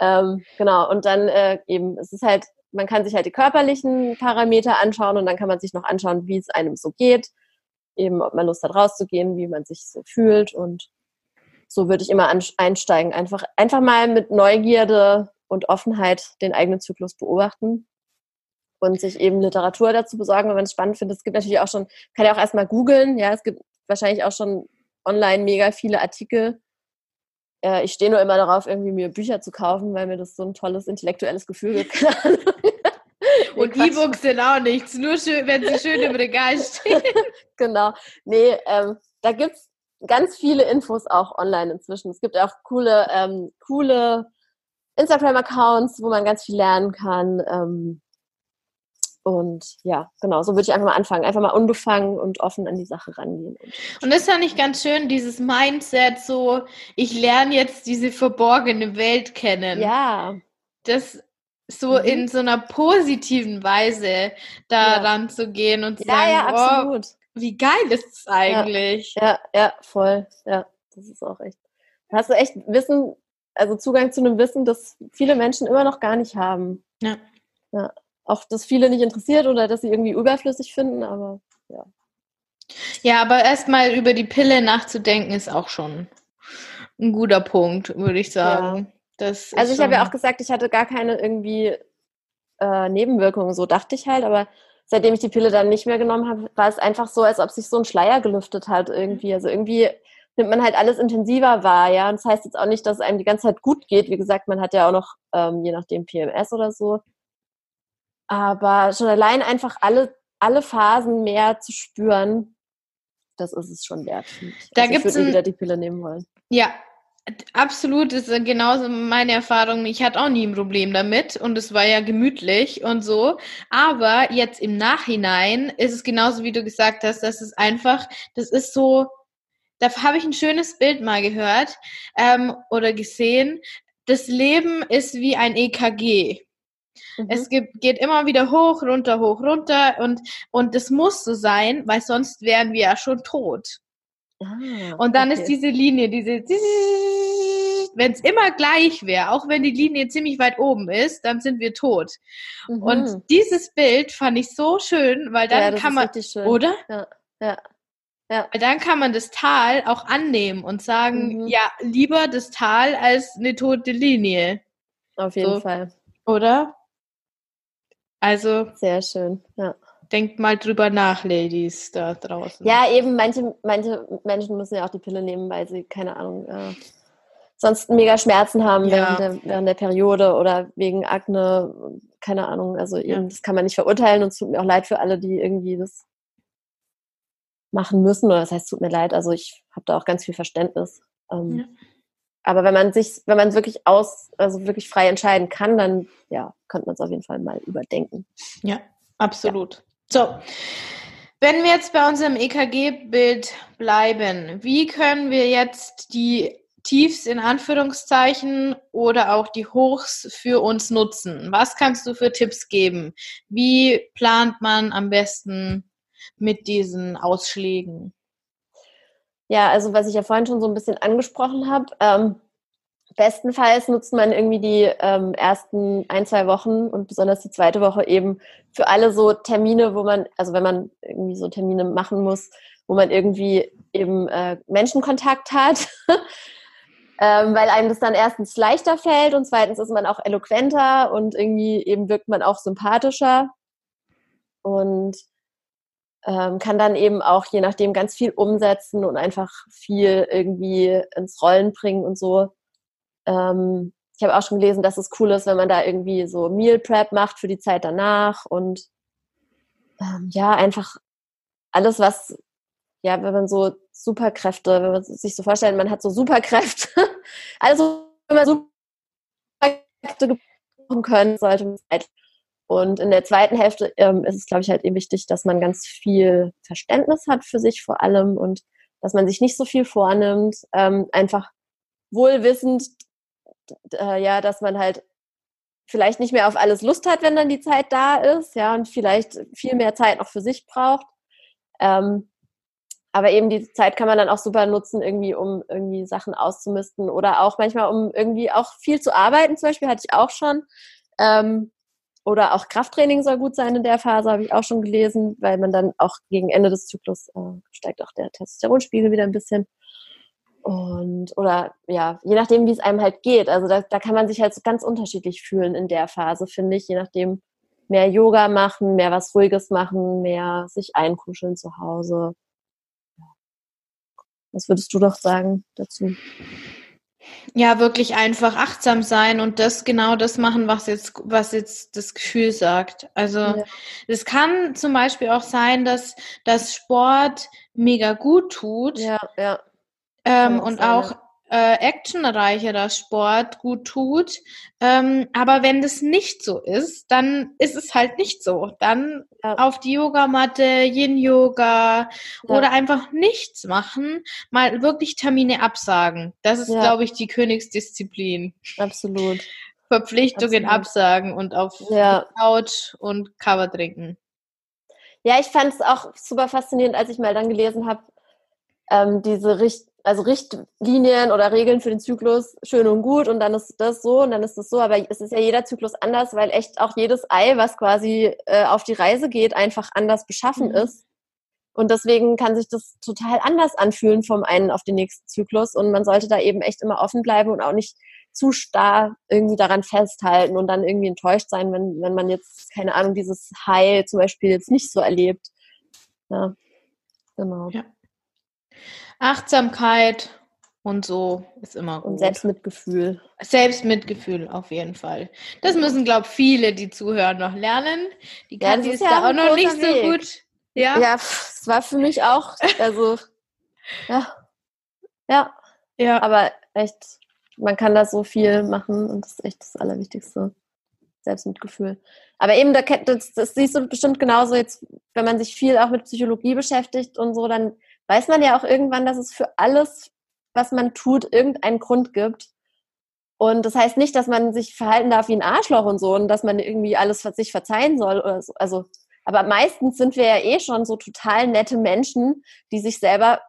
Ähm, genau, und dann äh, eben, es ist halt, man kann sich halt die körperlichen Parameter anschauen und dann kann man sich noch anschauen, wie es einem so geht. Eben, ob man Lust hat, rauszugehen, wie man sich so fühlt. Und so würde ich immer einsteigen. Einfach, einfach mal mit Neugierde und Offenheit den eigenen Zyklus beobachten und sich eben Literatur dazu besorgen, wenn man es spannend findet. Es gibt natürlich auch schon, kann ja auch erstmal googeln, ja, es gibt wahrscheinlich auch schon online mega viele Artikel. Äh, ich stehe nur immer darauf, irgendwie mir Bücher zu kaufen, weil mir das so ein tolles intellektuelles Gefühl gibt. (laughs) und E-Books sind auch nichts, nur schön, wenn sie schön im Regal stehen. (laughs) genau. Nee, ähm, da gibt es ganz viele Infos auch online inzwischen. Es gibt auch coole, ähm, coole Instagram-Accounts, wo man ganz viel lernen kann. Ähm, und ja, genau, so würde ich einfach mal anfangen. Einfach mal unbefangen und offen an die Sache rangehen. Und das fand ich ganz schön, dieses Mindset, so, ich lerne jetzt diese verborgene Welt kennen. Ja. Das so mhm. in so einer positiven Weise daran ja. zu gehen und zu ja, sagen, ja, absolut. Oh, wie geil ist es eigentlich? Ja, ja, ja, voll. Ja, das ist auch echt. Da hast du echt Wissen also Zugang zu einem Wissen, das viele Menschen immer noch gar nicht haben. Ja. ja. Auch das viele nicht interessiert oder dass sie irgendwie überflüssig finden, aber ja. Ja, aber erstmal über die Pille nachzudenken ist auch schon ein guter Punkt, würde ich sagen. Ja. also ich habe ja auch gesagt, ich hatte gar keine irgendwie äh, Nebenwirkungen, so dachte ich halt, aber seitdem ich die Pille dann nicht mehr genommen habe, war es einfach so, als ob sich so ein Schleier gelüftet hat irgendwie. Also irgendwie nimmt man halt alles intensiver wahr, ja. Und das heißt jetzt auch nicht, dass es einem die ganze Zeit gut geht. Wie gesagt, man hat ja auch noch, ähm, je nachdem, PMS oder so. Aber schon allein einfach alle, alle Phasen mehr zu spüren, das ist es schon wert. Da also gibt's ich würde wieder die Pille nehmen wollen. Ja, Absolut, das ist genauso meine Erfahrung. Ich hatte auch nie ein Problem damit und es war ja gemütlich und so. Aber jetzt im Nachhinein ist es genauso, wie du gesagt hast, dass es einfach, das ist so, da habe ich ein schönes Bild mal gehört ähm, oder gesehen. Das Leben ist wie ein EKG. Mhm. Es gibt, geht immer wieder hoch, runter, hoch, runter und, und das muss so sein, weil sonst wären wir ja schon tot. Ah, und dann okay. ist diese Linie, diese, wenn es immer gleich wäre, auch wenn die Linie ziemlich weit oben ist, dann sind wir tot. Mhm. Und dieses Bild fand ich so schön, weil dann ja, kann man, oder? Ja, ja. Ja. Weil dann kann man das Tal auch annehmen und sagen, mhm. ja, lieber das Tal als eine tote Linie. Auf jeden so. Fall. Oder? Also. Sehr schön, ja. Denkt mal drüber nach, Ladies da draußen. Ja, eben, manche, manche Menschen müssen ja auch die Pille nehmen, weil sie, keine Ahnung, äh, sonst mega Schmerzen haben ja. während, der, während der Periode oder wegen Akne, keine Ahnung. Also eben, ja. das kann man nicht verurteilen und es tut mir auch leid für alle, die irgendwie das machen müssen. Oder das heißt, es tut mir leid. Also ich habe da auch ganz viel Verständnis. Ähm, ja. Aber wenn man sich, wenn man wirklich aus, also wirklich frei entscheiden kann, dann ja, könnte man es auf jeden Fall mal überdenken. Ja, absolut. So, wenn wir jetzt bei unserem EKG-Bild bleiben, wie können wir jetzt die Tiefs in Anführungszeichen oder auch die Hochs für uns nutzen? Was kannst du für Tipps geben? Wie plant man am besten mit diesen Ausschlägen? Ja, also was ich ja vorhin schon so ein bisschen angesprochen habe, ähm, Bestenfalls nutzt man irgendwie die ähm, ersten ein, zwei Wochen und besonders die zweite Woche eben für alle so Termine, wo man, also wenn man irgendwie so Termine machen muss, wo man irgendwie eben äh, Menschenkontakt hat, (laughs) ähm, weil einem das dann erstens leichter fällt und zweitens ist man auch eloquenter und irgendwie eben wirkt man auch sympathischer. Und ähm, kann dann eben auch je nachdem ganz viel umsetzen und einfach viel irgendwie ins Rollen bringen und so. Ähm, ich habe auch schon gelesen, dass es cool ist, wenn man da irgendwie so Meal Prep macht für die Zeit danach und ähm, ja, einfach alles, was, ja, wenn man so Superkräfte, wenn man sich so vorstellt, man hat so Superkräfte, (laughs) also wenn man Superkräfte gebrauchen können, sollte man. Und in der zweiten Hälfte ähm, ist es, glaube ich, halt eben wichtig, dass man ganz viel Verständnis hat für sich vor allem und dass man sich nicht so viel vornimmt, ähm, einfach wohlwissend, äh, ja, dass man halt vielleicht nicht mehr auf alles Lust hat, wenn dann die Zeit da ist, ja, und vielleicht viel mehr Zeit noch für sich braucht. Ähm, aber eben die Zeit kann man dann auch super nutzen, irgendwie, um irgendwie Sachen auszumisten oder auch manchmal, um irgendwie auch viel zu arbeiten, zum Beispiel hatte ich auch schon. Ähm, oder auch Krafttraining soll gut sein in der Phase, habe ich auch schon gelesen, weil man dann auch gegen Ende des Zyklus äh, steigt auch der Testosteronspiegel wieder ein bisschen. Und, oder ja, je nachdem, wie es einem halt geht. Also da, da kann man sich halt so ganz unterschiedlich fühlen in der Phase, finde ich, je nachdem, mehr Yoga machen, mehr was Ruhiges machen, mehr sich einkuscheln zu Hause. Was würdest du doch sagen dazu? Ja, wirklich einfach achtsam sein und das genau das machen, was jetzt, was jetzt das Gefühl sagt. Also es ja. kann zum Beispiel auch sein, dass das Sport mega gut tut. Ja, ja. Ähm, und auch äh, actionreicherer Sport gut tut. Ähm, aber wenn das nicht so ist, dann ist es halt nicht so. Dann ja. auf die Yogamatte, Yin-Yoga ja. oder einfach nichts machen, mal wirklich Termine absagen. Das ist, ja. glaube ich, die Königsdisziplin. Absolut. Verpflichtungen Absolut. absagen und auf ja. Couch und Cover trinken. Ja, ich fand es auch super faszinierend, als ich mal dann gelesen habe, ähm, diese Richt also Richtlinien oder Regeln für den Zyklus schön und gut und dann ist das so und dann ist das so, aber es ist ja jeder Zyklus anders, weil echt auch jedes Ei, was quasi äh, auf die Reise geht, einfach anders beschaffen mhm. ist. Und deswegen kann sich das total anders anfühlen vom einen auf den nächsten Zyklus. Und man sollte da eben echt immer offen bleiben und auch nicht zu starr irgendwie daran festhalten und dann irgendwie enttäuscht sein, wenn, wenn man jetzt, keine Ahnung, dieses High zum Beispiel jetzt nicht so erlebt. Ja, genau. Ja. Achtsamkeit und so ist immer gut. Und Selbstmitgefühl. Selbstmitgefühl auf jeden Fall. Das müssen, glaube ich, viele, die zuhören, noch lernen. Die Kathi ja, ist, ist ja da auch noch nicht so Weg. gut. Ja, ja es war für mich auch, also, (laughs) ja. Ja. Ja. Aber echt, man kann da so viel machen und das ist echt das Allerwichtigste. Selbstmitgefühl. Aber eben, das, das siehst du bestimmt genauso jetzt, wenn man sich viel auch mit Psychologie beschäftigt und so, dann weiß man ja auch irgendwann, dass es für alles was man tut, irgendeinen Grund gibt. Und das heißt nicht, dass man sich verhalten darf wie ein Arschloch und so und dass man irgendwie alles sich verzeihen soll oder so. Also, aber meistens sind wir ja eh schon so total nette Menschen, die sich selber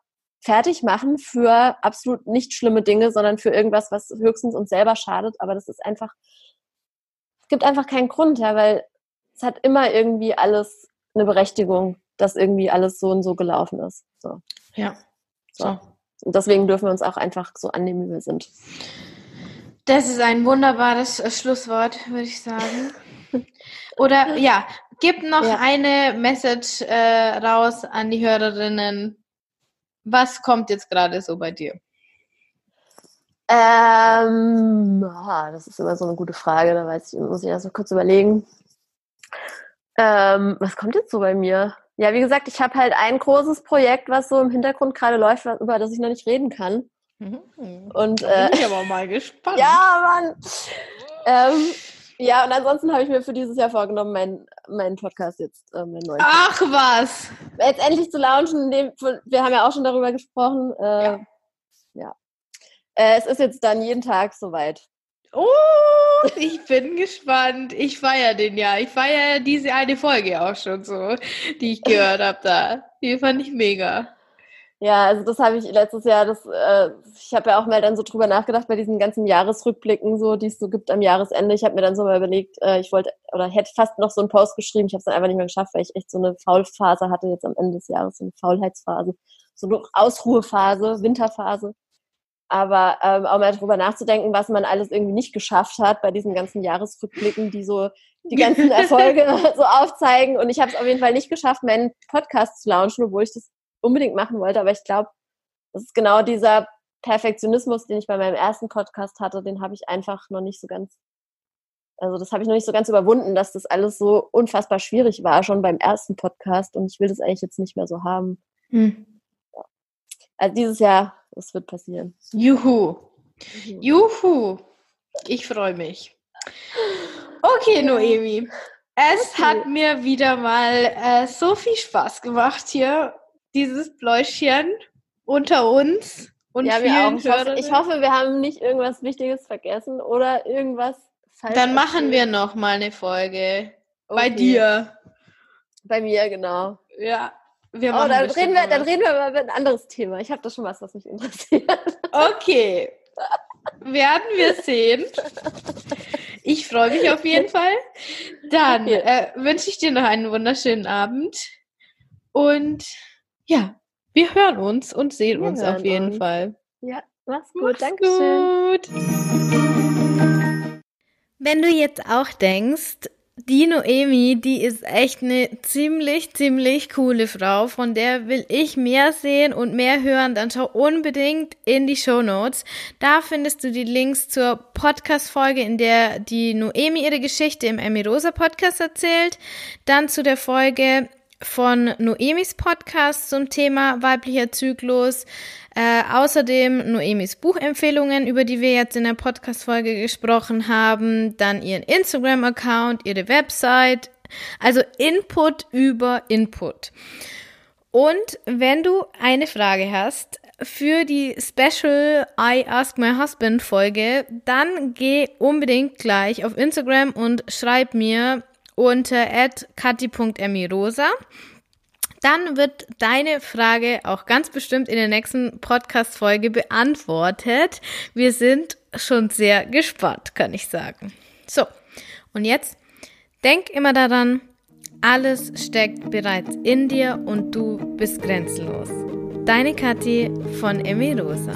fertig machen für absolut nicht schlimme Dinge, sondern für irgendwas, was höchstens uns selber schadet. Aber das ist einfach, es gibt einfach keinen Grund, ja, weil es hat immer irgendwie alles eine Berechtigung, dass irgendwie alles so und so gelaufen ist. So. Ja. So. Und deswegen dürfen wir uns auch einfach so annehmen, wie wir sind. Das ist ein wunderbares äh, Schlusswort, würde ich sagen. (laughs) Oder ja, gib noch ja. eine Message äh, raus an die Hörerinnen. Was kommt jetzt gerade so bei dir? Ähm, oh, das ist immer so eine gute Frage, da weiß ich, muss ich erst mal kurz überlegen. Ähm, was kommt jetzt so bei mir? Ja, wie gesagt, ich habe halt ein großes Projekt, was so im Hintergrund gerade läuft, über das ich noch nicht reden kann. Mhm. Und, da bin äh, ich aber mal gespannt. Ja, Mann. Ähm, ja, und ansonsten habe ich mir für dieses Jahr vorgenommen, meinen mein Podcast jetzt, äh, mein neues Ach was! Jetzt endlich zu launchen. Dem, wir haben ja auch schon darüber gesprochen. Äh, ja. ja. Äh, es ist jetzt dann jeden Tag soweit. Oh, ich bin gespannt. Ich feiere den ja. Ich feiere diese eine Folge auch schon so, die ich gehört habe da. Die fand ich mega. Ja, also das habe ich letztes Jahr, das, äh, ich habe ja auch mal dann so drüber nachgedacht bei diesen ganzen Jahresrückblicken, so, die es so gibt am Jahresende. Ich habe mir dann so mal überlegt, äh, ich wollte oder hätte fast noch so einen Post geschrieben. Ich habe es dann einfach nicht mehr geschafft, weil ich echt so eine Faulphase hatte jetzt am Ende des Jahres, so eine Faulheitsphase, so eine Ausruhephase, Winterphase aber ähm, auch mal drüber nachzudenken, was man alles irgendwie nicht geschafft hat bei diesen ganzen Jahresrückblicken, die so die (laughs) ganzen Erfolge (laughs) so aufzeigen. Und ich habe es auf jeden Fall nicht geschafft, meinen Podcast zu launchen, obwohl ich das unbedingt machen wollte. Aber ich glaube, das ist genau dieser Perfektionismus, den ich bei meinem ersten Podcast hatte, den habe ich einfach noch nicht so ganz, also das habe ich noch nicht so ganz überwunden, dass das alles so unfassbar schwierig war, schon beim ersten Podcast. Und ich will das eigentlich jetzt nicht mehr so haben. Hm. Also dieses Jahr das wird passieren. Juhu. Mhm. Juhu. Ich freue mich. Okay, Noemi. Es okay. hat mir wieder mal äh, so viel Spaß gemacht hier, dieses Bläuschen unter uns und ja, vielen ich hoffe, ich hoffe, wir haben nicht irgendwas Wichtiges vergessen oder irgendwas falsch. Dann machen wir noch mal eine Folge okay. bei dir. Bei mir, genau. Ja. Wir oh, dann reden wir, dann reden wir mal über ein anderes Thema. Ich habe da schon was, was mich interessiert. Okay. Werden wir sehen. Ich freue mich auf jeden Fall. Dann äh, wünsche ich dir noch einen wunderschönen Abend. Und ja, wir hören uns und sehen wir uns auf jeden uns. Fall. Ja, mach's gut. Mach's Dankeschön. Gut. Wenn du jetzt auch denkst, die Noemi, die ist echt eine ziemlich, ziemlich coole Frau. Von der will ich mehr sehen und mehr hören. Dann schau unbedingt in die Show Notes. Da findest du die Links zur Podcast-Folge, in der die Noemi ihre Geschichte im Emmy Rosa Podcast erzählt. Dann zu der Folge von Noemis Podcast zum Thema weiblicher Zyklus. Äh, außerdem Noemis Buchempfehlungen, über die wir jetzt in der Podcast-Folge gesprochen haben. Dann ihren Instagram-Account, ihre Website. Also Input über Input. Und wenn du eine Frage hast für die Special I Ask My Husband Folge, dann geh unbedingt gleich auf Instagram und schreib mir unter kati.emirosa. Dann wird deine Frage auch ganz bestimmt in der nächsten Podcast-Folge beantwortet. Wir sind schon sehr gespannt, kann ich sagen. So, und jetzt denk immer daran, Alles steckt bereits in dir und du bist grenzenlos. Deine Kathi von Emi Rosa.